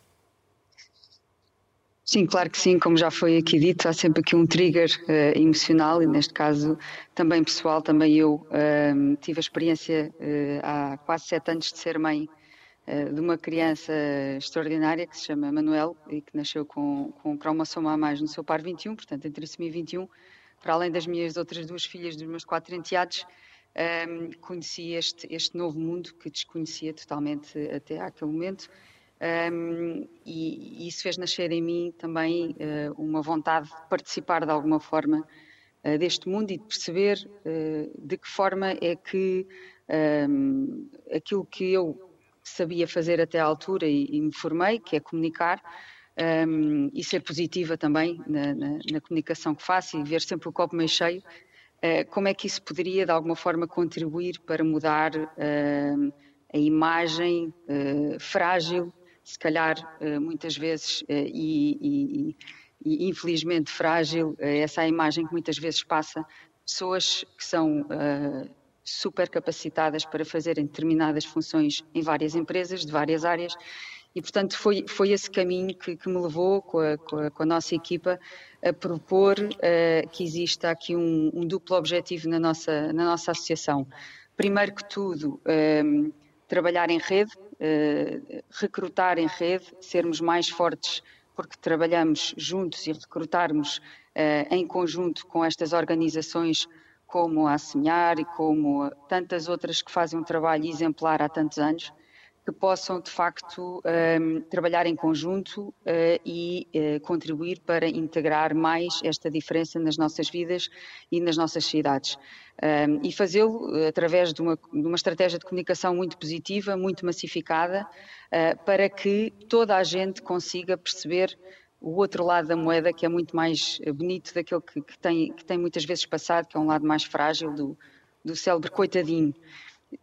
Sim, claro que sim, como já foi aqui dito, há sempre aqui um trigger uh, emocional e neste caso também pessoal, também eu uh, tive a experiência uh, há quase sete anos de ser mãe de uma criança extraordinária que se chama Manuel e que nasceu com, com cromossoma a mais no seu par 21, portanto entre trissomia 21 para além das minhas outras duas filhas, dos meus quatro enteados, um, conheci este, este novo mundo que desconhecia totalmente até àquele momento. Um, e, e, isso fez nascer em mim também uh, uma vontade de participar de alguma forma uh, deste mundo e de perceber uh, de que forma é que um, aquilo que eu sabia fazer até à altura e, e me formei, que é comunicar, um, e ser positiva também na, na, na, comunicação que faço e ver sempre o copo meio cheio, uh, como é que isso poderia de alguma forma contribuir para mudar uh, a imagem uh, frágil, se calhar muitas vezes, e, e, e, infelizmente frágil, essa é a imagem que muitas vezes passa pessoas que são super capacitadas para fazerem determinadas funções em várias empresas, de várias áreas, e, portanto, foi, foi esse caminho que, que me levou, com a, com, a, com a, nossa equipa, a propor uh, que exista aqui um, um, duplo objetivo na nossa, na nossa associação. Primeiro que tudo, um, ehm, trabalhar em rede, uh, recrutar em rede, sermos mais fortes porque trabalhamos juntos e recrutarmos uh, em conjunto com estas organizações como a Semear e como tantas outras que fazem um trabalho exemplar há tantos anos que possam, de facto, um, trabalhar em conjunto uh, e uh, contribuir para integrar mais esta diferença nas nossas vidas e nas nossas cidades. Um, e fazê-lo através de uma, de uma, estratégia de comunicação muito positiva, muito massificada, para que toda a gente consiga perceber o outro lado da moeda, que é muito mais bonito daquele que, que, tem, que tem muitas vezes passado, que é um lado mais frágil do, do célebre coitadinho.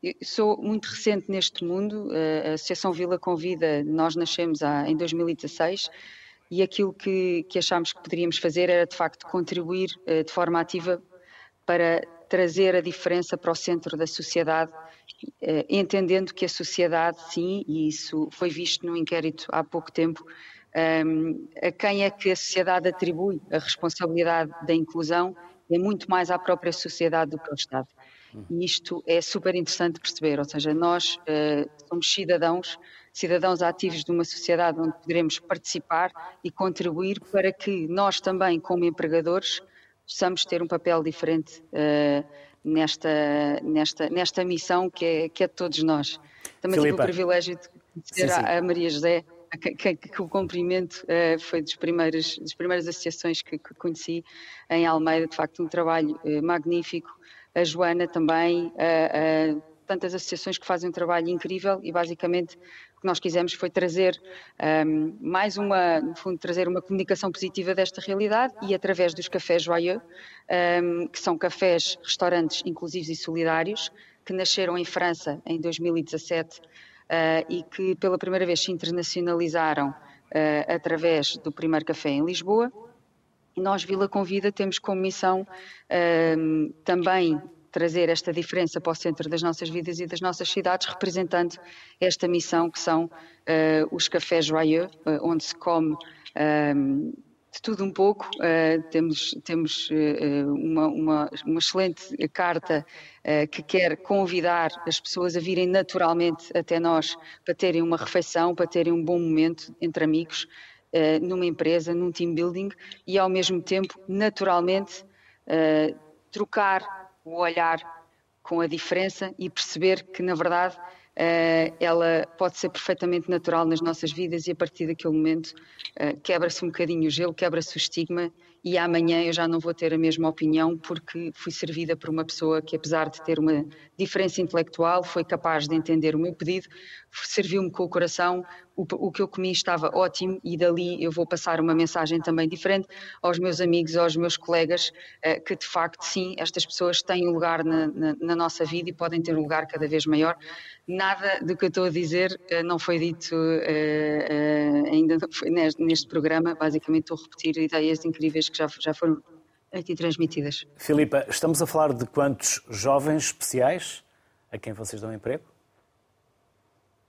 Eu sou muito recente neste mundo, a Associação Vila Convida, nós nascemos em 2016 e aquilo que, que achámos que poderíamos fazer era de facto contribuir eh, de forma ativa para trazer a diferença para o centro da sociedade, eh, entendendo que a sociedade, sim, e isso foi visto no inquérito há pouco tempo, ehm, a quem é que a sociedade atribui a responsabilidade da inclusão é muito mais à própria sociedade do que ao Estado. E isto é super interessante perceber, ou seja, nós uh, somos cidadãos, cidadãos ativos de uma sociedade onde poderemos participar e contribuir para que nós também, como empregadores, possamos ter um papel diferente uh, nesta, nesta, nesta missão que é, que é de todos nós. Também tive o privilégio de conhecer sim, sim. a Maria José, que, que, que, o cumprimento uh, foi das primeiras, das primeiras associações que, que, conheci em Almeida, de facto um trabalho uh, magnífico, a Joana também, a tantas associações que fazem um trabalho incrível e basicamente o que nós quisemos foi trazer um, mais uma, no fundo, trazer uma comunicação positiva desta realidade e através dos cafés Joyeux, um, que são cafés, restaurantes inclusivos e solidários, que nasceram em França em 2017 uh, e que pela primeira vez se internacionalizaram uh, através do primeiro café em Lisboa. Nós, Vila Convida, temos como missão uh, também trazer esta diferença para o centro das nossas vidas e das nossas cidades, representando esta missão que são uh, os cafés joyeux, onde se come de tudo um pouco. Uh, temos temos uh, uma, uma, uma, excelente carta uh, que quer convidar as pessoas a virem naturalmente até nós para terem uma refeição, para terem um bom momento entre amigos. Numa empresa, num team building e ao mesmo tempo, naturalmente, trocar o olhar com a diferença e perceber que, na verdade, ela pode ser perfeitamente natural nas nossas vidas e a partir daquele momento quebra-se um bocadinho o gelo, quebra-se o estigma e amanhã eu já não vou ter a mesma opinião porque fui servida por uma pessoa que, apesar de ter uma diferença intelectual, foi capaz de entender o meu pedido, serviu-me com o coração, o, o, que eu comi estava ótimo e dali eu vou passar uma mensagem também diferente aos meus amigos, aos meus colegas, uh, que de facto, sim, estas pessoas têm um lugar na, na, na, nossa vida e podem ter um lugar cada vez maior. Nada do que eu estou a dizer uh, não foi dito uh, ainda foi neste, neste programa, basicamente estou a repetir ideias incríveis que já, já foram aqui transmitidas. Filipa, estamos a falar de quantos jovens especiais a quem vocês dão emprego?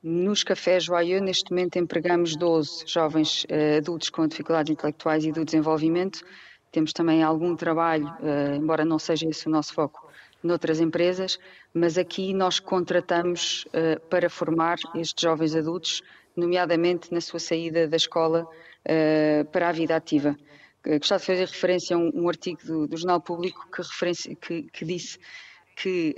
Nos cafés Joyeux, neste momento, empregamos 12 jovens uh, adultos com dificuldades intelectuais e do desenvolvimento. Temos também algum trabalho, uh, embora não seja esse o nosso foco, noutras empresas, mas aqui nós contratamos uh, para formar estes jovens adultos, nomeadamente na sua saída da escola para a vida ativa. Gostava de fazer referência a um, um artigo do, do, Jornal Público que, que, que disse que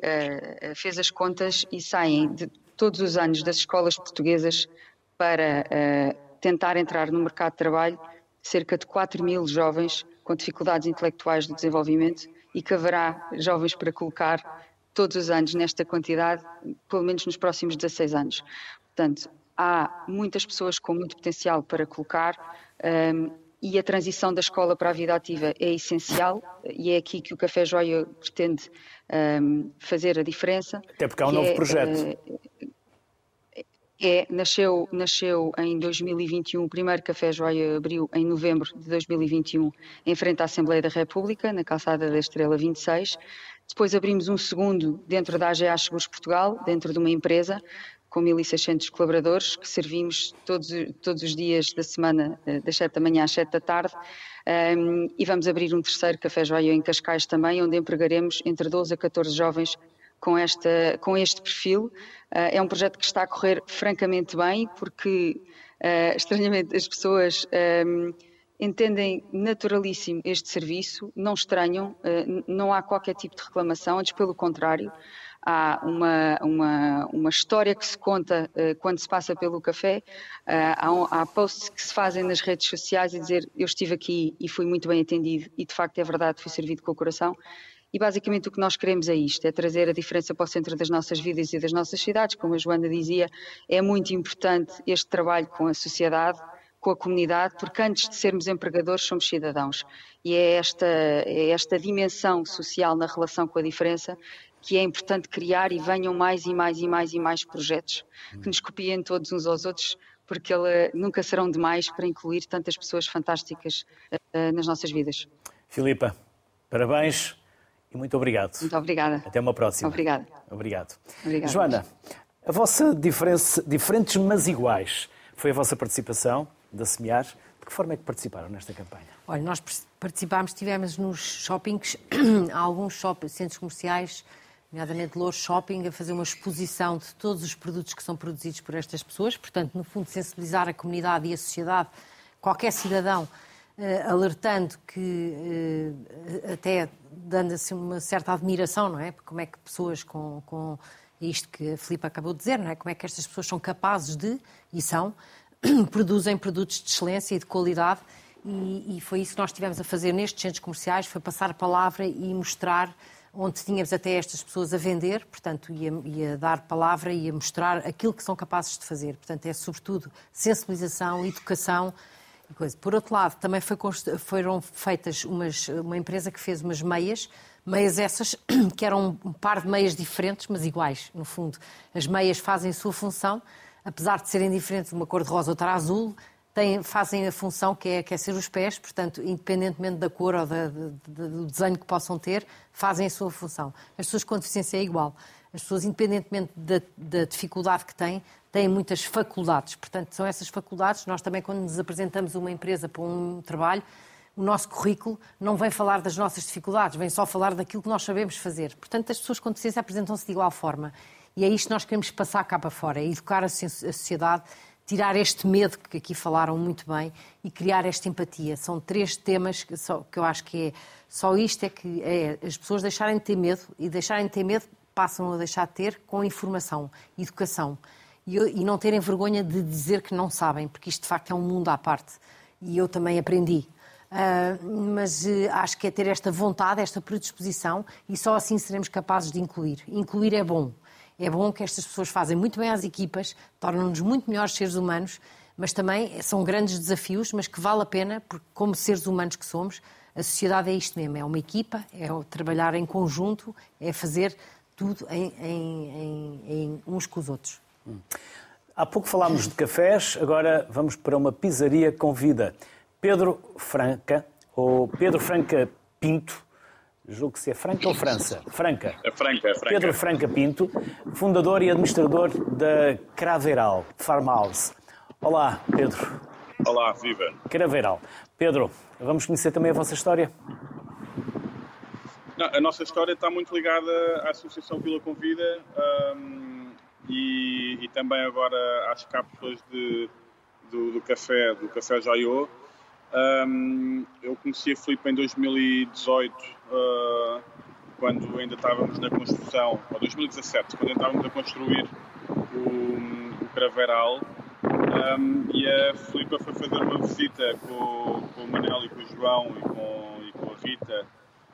fez as contas e saem de todos os anos das escolas portuguesas para uh, tentar entrar no mercado de trabalho cerca de 4 mil jovens com dificuldades intelectuais do desenvolvimento e que haverá jovens para colocar todos os anos nesta quantidade, pelo menos nos próximos 16 anos. Portanto, há muitas pessoas com muito potencial para colocar um, ehm, e a transição da escola para a vida ativa é essencial e é aqui que o Café Joia pretende um, ehm, fazer a diferença. Até porque há um novo é, projeto. Uh, é, nasceu, nasceu em 2021, o primeiro Café Joia abriu em novembro de 2021, em frente à Assembleia da República, na calçada da Estrela 26. Depois abrimos um segundo dentro da AGA Seguros Portugal, dentro de uma empresa, com 1.600 colaboradores, que servimos todos, todos os dias da semana, eh, das 7 da manhã às 7 da tarde. Um, e vamos abrir um terceiro Café Joia em Cascais também, onde empregaremos entre 12 a 14 jovens com, esta, com este perfil. Uh, é um projeto que está a correr francamente bem, porque uh, estranhamente as pessoas um, entendem naturalíssimo este serviço, não estranham, uh, não há qualquer tipo de reclamação, antes pelo contrário. há uma, uma, uma história que se conta quando se passa pelo café, há, há, posts que se fazem nas redes sociais e dizer eu estive aqui e fui muito bem atendido e de facto é verdade, fui servido com o coração. E basicamente o que nós queremos é isto, é trazer a diferença para o centro das nossas vidas e das nossas cidades. Como a Joana dizia, é muito importante este trabalho com a sociedade, com a comunidade, porque antes de sermos empregadores somos cidadãos. E é esta, é esta dimensão social na relação com a diferença que é importante criar e venham mais e mais e mais e mais projetos que nos copiem todos uns aos outros, porque ele, nunca serão demais para incluir tantas pessoas fantásticas uh, nas nossas vidas. Filipa, parabéns e muito obrigado. Muito obrigada. Até uma próxima. Obrigada. Obrigado. Obrigada. Joana, a vossa diferença, diferentes mas iguais foi a vossa participação da Semear. De que forma é que participaram nesta campanha? Olha, nós participámos, estivemos nos shoppings, alguns shopping, centros comerciais, nomeadamente Lourdes Shopping, a fazer uma exposição de todos os produtos que são produzidos por estas pessoas. Portanto, no fundo, sensibilizar a comunidade e a sociedade, qualquer cidadão, eh, alertando que, eh, até dando assim uma certa admiração, não é? Como é que pessoas com, com isto que a Filipe acabou de dizer, não é? Como é que estas pessoas são capazes de, e são, produzem produtos de excelência e de qualidade. E, e foi isso que nós estivemos a fazer nestes centros comerciais, foi passar a palavra e mostrar onde tínhamos até estas pessoas a vender, portanto, ia, ia dar palavra e a mostrar aquilo que são capazes de fazer. Portanto, é sobretudo sensibilização, educação coisa. Por outro lado, também foi, foram feitas umas, uma empresa que fez umas meias, meias essas que eram um par de meias diferentes, mas iguais, no fundo. As meias fazem a sua função, apesar de serem diferentes, uma cor de rosa, outra azul, têm, fazem a função que é aquecer os pés, portanto, independentemente da cor ou da, do desenho que possam ter, fazem a sua função. As pessoas com deficiência é igual. As pessoas, independentemente da, da dificuldade que têm, têm muitas faculdades. Portanto, são essas faculdades. Nós também, quando nos apresentamos uma empresa para um trabalho, o nosso currículo não vem falar das nossas dificuldades, vem só falar daquilo que nós sabemos fazer. Portanto, as pessoas com deficiência apresentam-se de igual forma. E é isto que nós queremos passar cá para fora, é educar a sociedade tirar este medo que aqui falaram muito bem e criar esta empatia. São três temas que, só, que eu acho que é só isto é que é as pessoas deixarem de ter medo e deixarem de ter medo passam a deixar de ter com informação, educação e, e não terem vergonha de dizer que não sabem, porque isto de facto é um mundo à parte e eu também aprendi. Uh, mas uh, acho que é ter esta vontade, esta predisposição e só assim seremos capazes de incluir. Incluir é bom, é bom que estas pessoas fazem muito bem às equipas, tornam-nos muito melhores seres humanos, mas também são grandes desafios, mas que vale a pena, porque como seres humanos que somos, a sociedade é isto mesmo, é uma equipa, é trabalhar em conjunto, é fazer tudo em, em, em, em uns com os outros. Hum. Há pouco falámos de cafés, agora vamos para uma pizzaria com vida. Pedro Franca, ou Pedro Franca Pinto, julgo que se é Franca ou França? Franca. É Franca, é Franca. Pedro Franca Pinto, fundador e administrador da Craveiral Farmhouse. Olá, Pedro. Olá, viva. Craveiral. Pedro, vamos conhecer também a vossa história? A nossa história está muito ligada à Associação Vila Convida um, e, e, também agora às cápsulas de, do, do, café, do Café Jaiô. Um, eu conheci a Filipe em 2018, uh, quando ainda estávamos na construção, ou 2017, quando estávamos a construir o, o Craveiral. Um, e a Filipa foi fazer uma visita com, com, o Manel e com o João e com, e com a Rita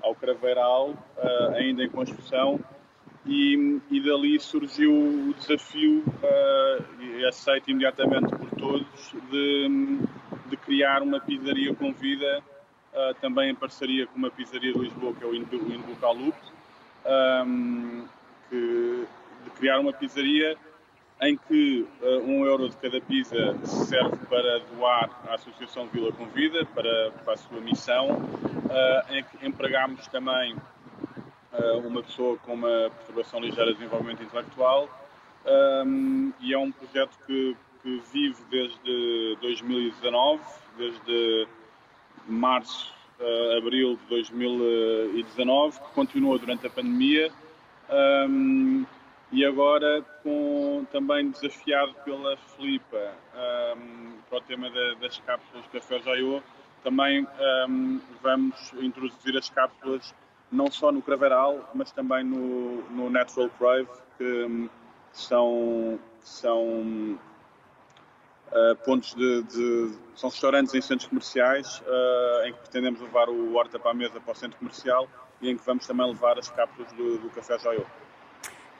ao Craveiral, uh, ainda em construção, e, e, dali surgiu o desafio, uh, aceito imediatamente por todos, de, de criar uma pizzaria com vida, uh, também em parceria com uma pizzaria de Lisboa, que é o Inducalup, um, que, de criar uma pizzaria em que uh, um euro de cada pizza serve para doar à Associação Vila Convida, para, para a sua missão, uh, em que empregámos também uh, uma pessoa com uma perturbação ligeira de desenvolvimento intelectual um, e é um projeto que, que vive desde 2019, desde março, abril de 2019, que continua durante a pandemia. Um, e agora com, também desafiado pela Filipa um, para o tema da, das cápsulas Café Jaiô, também um, vamos introduzir as cápsulas não só no Craveral, mas também no, no Natural Crave, que são, são uh, pontos de, de, São restaurantes em centros comerciais uh, em que pretendemos levar o Horta para a mesa para o centro comercial e em que vamos também levar as cápsulas do, do Café Joiô.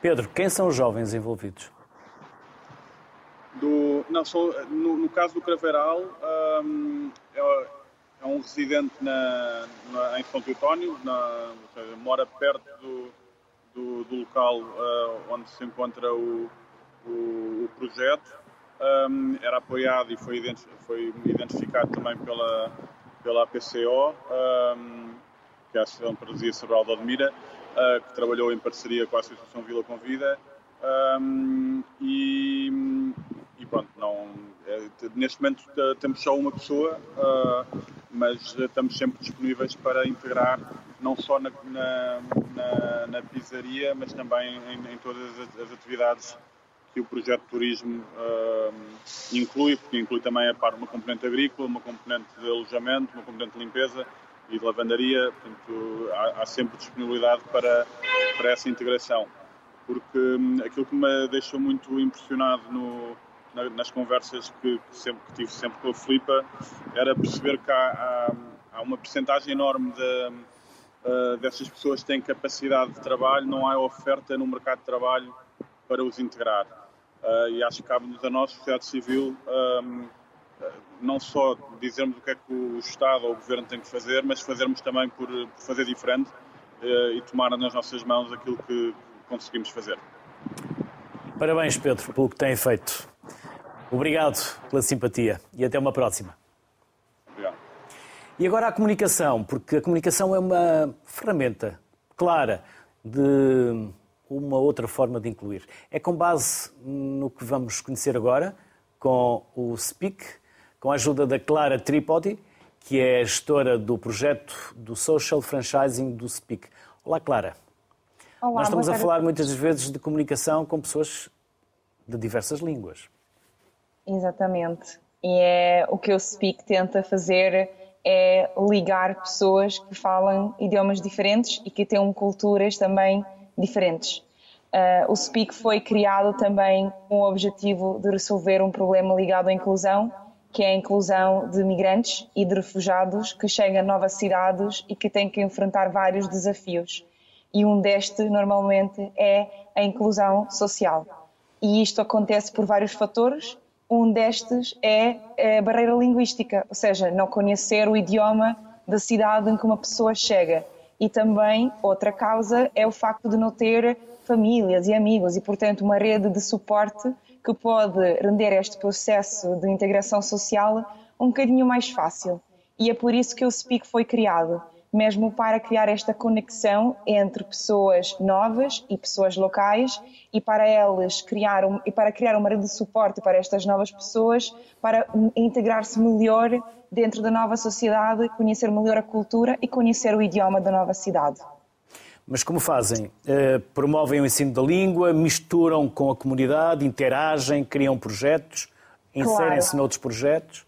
Pedro, quem são os jovens envolvidos? Do, não, no, no, caso do Craveral, um, é, é, um residente na, na, em São Teutónio, mora perto do, do, do local uh, onde se encontra o, o, o projeto. Um, era apoiado e foi, foi identificado também pela, pela APCO, um, que é a Associação de Paralisia Cerebral de Odmira, uh, que trabalhou em parceria com a Associação Vila Convida. Um, e, e, pronto, não, é, neste momento temos só uma pessoa, uh, mas estamos sempre disponíveis para integrar não só na, na, na, na pizzaria, mas também em, em todas as, as, atividades que o projeto de turismo uh, inclui, porque inclui também a par uma componente agrícola, uma componente de alojamento, uma componente de limpeza e de lavandaria, portanto há, há sempre disponibilidade para, para essa integração. Porque um, aquilo que me deixou muito impressionado no, na, nas conversas que, que, sempre, que tive sempre com a Filipa era perceber que há, há, há uma percentagem enorme de, uh, dessas pessoas que têm capacidade de trabalho, não há oferta no mercado de trabalho para os integrar. Uh, e acho que cabe-nos a nós, sociedade civil, um, não só dizermos o que é que o Estado ou o Governo tem que fazer, mas fazermos também por, por fazer diferente uh, e tomar nas nossas mãos aquilo que conseguimos fazer. Parabéns, Pedro, pelo que tem feito. Obrigado pela simpatia e até uma próxima. Obrigado. E agora a comunicação, porque a comunicação é uma ferramenta clara de uma outra forma de incluir. É com base no que vamos conhecer agora, com o Speak, com a ajuda da Clara Tripodi, que é a gestora do projeto do Social Franchising do Speak. Olá, Clara. Olá, Nós estamos a falar muitas vezes de comunicação com pessoas de diversas línguas. Exatamente. E é o que o Speak tenta fazer é ligar pessoas que falam idiomas diferentes e que têm culturas também diferentes. Uh, o Speak foi criado também com o objetivo de resolver um problema ligado à inclusão, que é a inclusão de migrantes e de refugiados que chegam a novas cidades e que têm que enfrentar vários desafios. E um destes, normalmente, é a inclusão social. E isto acontece por vários fatores. Um destes é a barreira linguística, ou seja, não conhecer o idioma da cidade em que uma pessoa chega. E também, outra causa é o facto de não ter famílias e amigos e, portanto, uma rede de suporte que pode render este processo de integração social um bocadinho mais fácil. E é por isso que o Speak foi criado mesmo para criar esta conexão entre pessoas novas e pessoas locais e para elas criar um, e para criar uma rede de suporte para estas novas pessoas para integrar-se melhor dentro da nova sociedade, conhecer melhor a cultura e conhecer o idioma da nova cidade. Mas como fazem? Uh, promovem o ensino da língua, misturam com a comunidade, interagem, criam projetos, inserem-se claro. noutros projetos?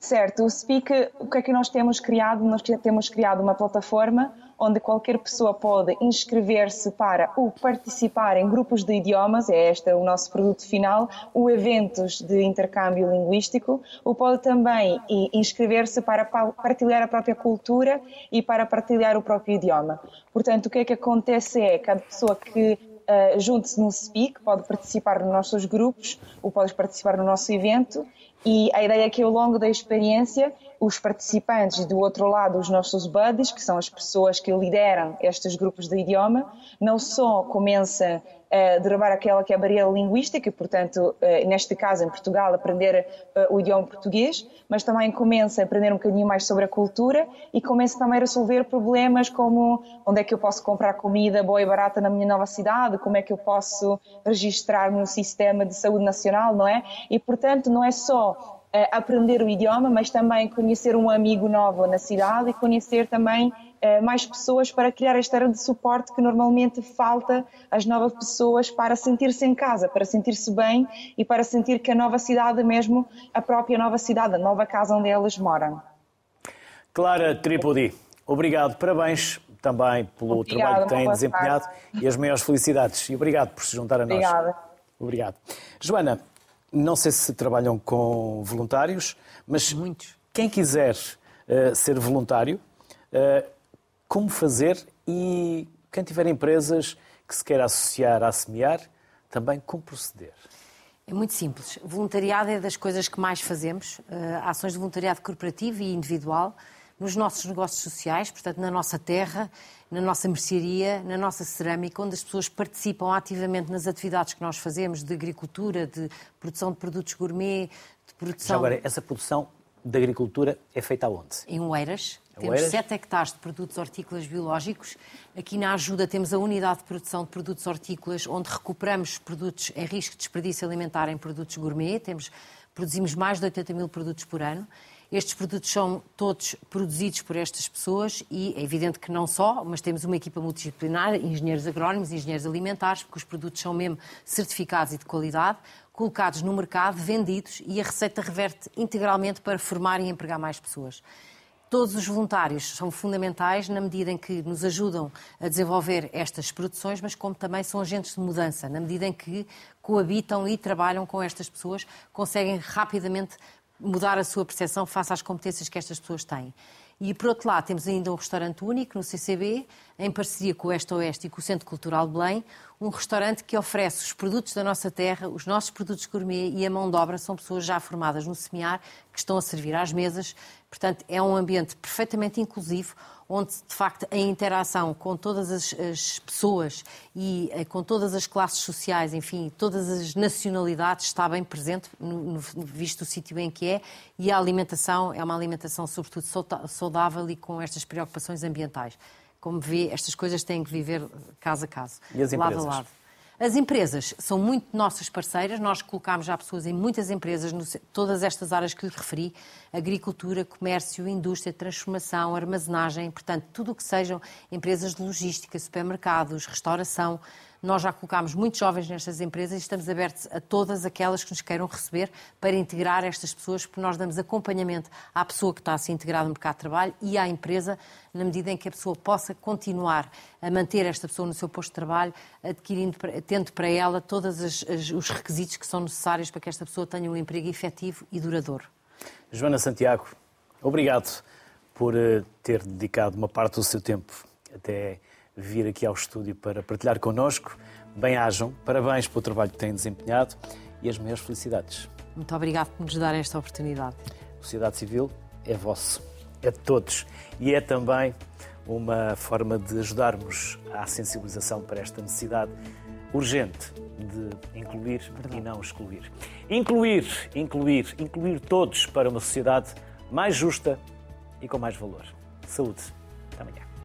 Certo, o Speak, o que é que nós temos criado? Nós temos criado uma plataforma onde qualquer pessoa pode inscrever-se para ou participar em grupos de idiomas, é este o nosso produto final, ou eventos de intercâmbio linguístico, ou pode também inscrever-se para partilhar a própria cultura e para partilhar o próprio idioma. Portanto, o que é que acontece é cada pessoa que uh, junte-se no Speak, pode participar nos nossos grupos ou pode participar no nosso evento e a ideia é que ao longo da experiência, os participantes do outro lado, os nossos buddies, que são as pessoas que lideram estes grupos de idioma, não só começam a derrubar aquela que é a barreira linguística, e, portanto, eh, neste caso, em Portugal, aprender eh, o idioma português, mas também começa a aprender um bocadinho mais sobre a cultura e começa também a resolver problemas como onde é que eu posso comprar comida boa e barata na minha nova cidade, como é que eu posso registrar-me no sistema de saúde nacional, não é? E, portanto, não é só aprender o idioma, mas também conhecer um amigo novo na cidade e conhecer também eh, mais pessoas para criar esta rede de suporte que normalmente falta às novas pessoas para sentir-se em casa, para sentir-se bem e para sentir que a nova cidade mesmo, a própria nova cidade, a nova casa onde elas moram. Clara Tripodi, obrigado, parabéns. também pelo Obrigada, trabalho que têm desempenhado tarde. e as maiores felicidades. E obrigado por se juntar a nós. Obrigada. Obrigado. Joana, não sei se trabalham com voluntários, mas Muitos. quem quiser eh, ser voluntário, eh, como fazer e quem tiver empresas que se queira associar à Semear, também como proceder. É muito simples. Voluntariado é das coisas que mais fazemos. eh, ações de voluntariado corporativo e individual nos nossos negócios sociais, portanto, na nossa terra, na nossa mercearia, na nossa cerâmica, onde as pessoas participam ativamente nas atividades que nós fazemos de agricultura, de produção de produtos gourmet, de Já produção agora, essa produção da agricultura é feita aonde? em Oeiras. Em Temos Oeiras? 7 hectares de produtos hortícolas biológicos. Aqui na Ajuda temos a unidade de produção de produtos hortícolas, onde recuperamos produtos em risco de desperdício alimentar em produtos gourmet. Temos, produzimos mais de 80 mil produtos por ano. Estes produtos são todos produzidos por estas pessoas e é evidente que não só, mas temos uma equipa multidisciplinar, engenheiros agrónomos, engenheiros alimentares, porque os produtos são mesmo certificados e de qualidade, colocados no mercado, vendidos e a receita reverte integralmente para formar e empregar mais pessoas. Todos os voluntários são fundamentais na medida em que nos ajudam a desenvolver estas produções, mas como também são agentes de mudança, na medida em que coabitam e trabalham com estas pessoas, conseguem rapidamente mudar a sua percepção face às competências que estas pessoas têm. E, por outro lado, temos ainda um restaurante único no CCB, em parceria com o Oeste Oeste e com o Centro Cultural de Belém, um restaurante que oferece os produtos da nossa terra, os nossos produtos gourmet e a mão de obra são pessoas já formadas no semear, que estão a servir às mesas. Portanto, é um ambiente perfeitamente inclusivo, onde, de facto, a interação com todas as, as pessoas e eh, com todas as classes sociais, enfim, todas as nacionalidades está bem presente, no, no- visto o sítio em que é, e a alimentação é uma alimentação, sobretudo, saudável e com estas preocupações ambientais. Como vê, estas coisas têm que viver caso a caso, as lado a lado. As empresas são muito nossas parceiras, nós colocámos já pessoas em muitas empresas, no todas estas áreas que lhe referi, agricultura, comércio, indústria, transformação, armazenagem, portanto, tudo o que sejam empresas de logística, supermercados, restauração. Nós já colocámos muitos jovens nestas empresas e estamos abertos a todas aquelas que nos queiram receber para integrar estas pessoas, porque nós damos acompanhamento à pessoa que está a se integrar no mercado de trabalho e à empresa, na medida em que a pessoa possa continuar a manter esta pessoa no seu posto de trabalho, adquirindo, tendo para ela todos os requisitos que são necessários para que esta pessoa tenha um emprego efetivo e duradouro. Joana Santiago, obrigado por eh, ter dedicado uma parte do seu tempo até vir aqui ao estúdio para partilhar connosco. Bem-ajam, parabéns pelo trabalho que têm desempenhado e as maiores felicidades. Muito obrigado por nos darem esta oportunidade. A sociedade civil é vosso, é de todos e é também uma forma de ajudarmos à sensibilização para esta necessidade urgente de incluir e não excluir. Incluir, incluir, incluir todos para uma sociedade mais justa e com mais valor. Saúde. Até amanhã.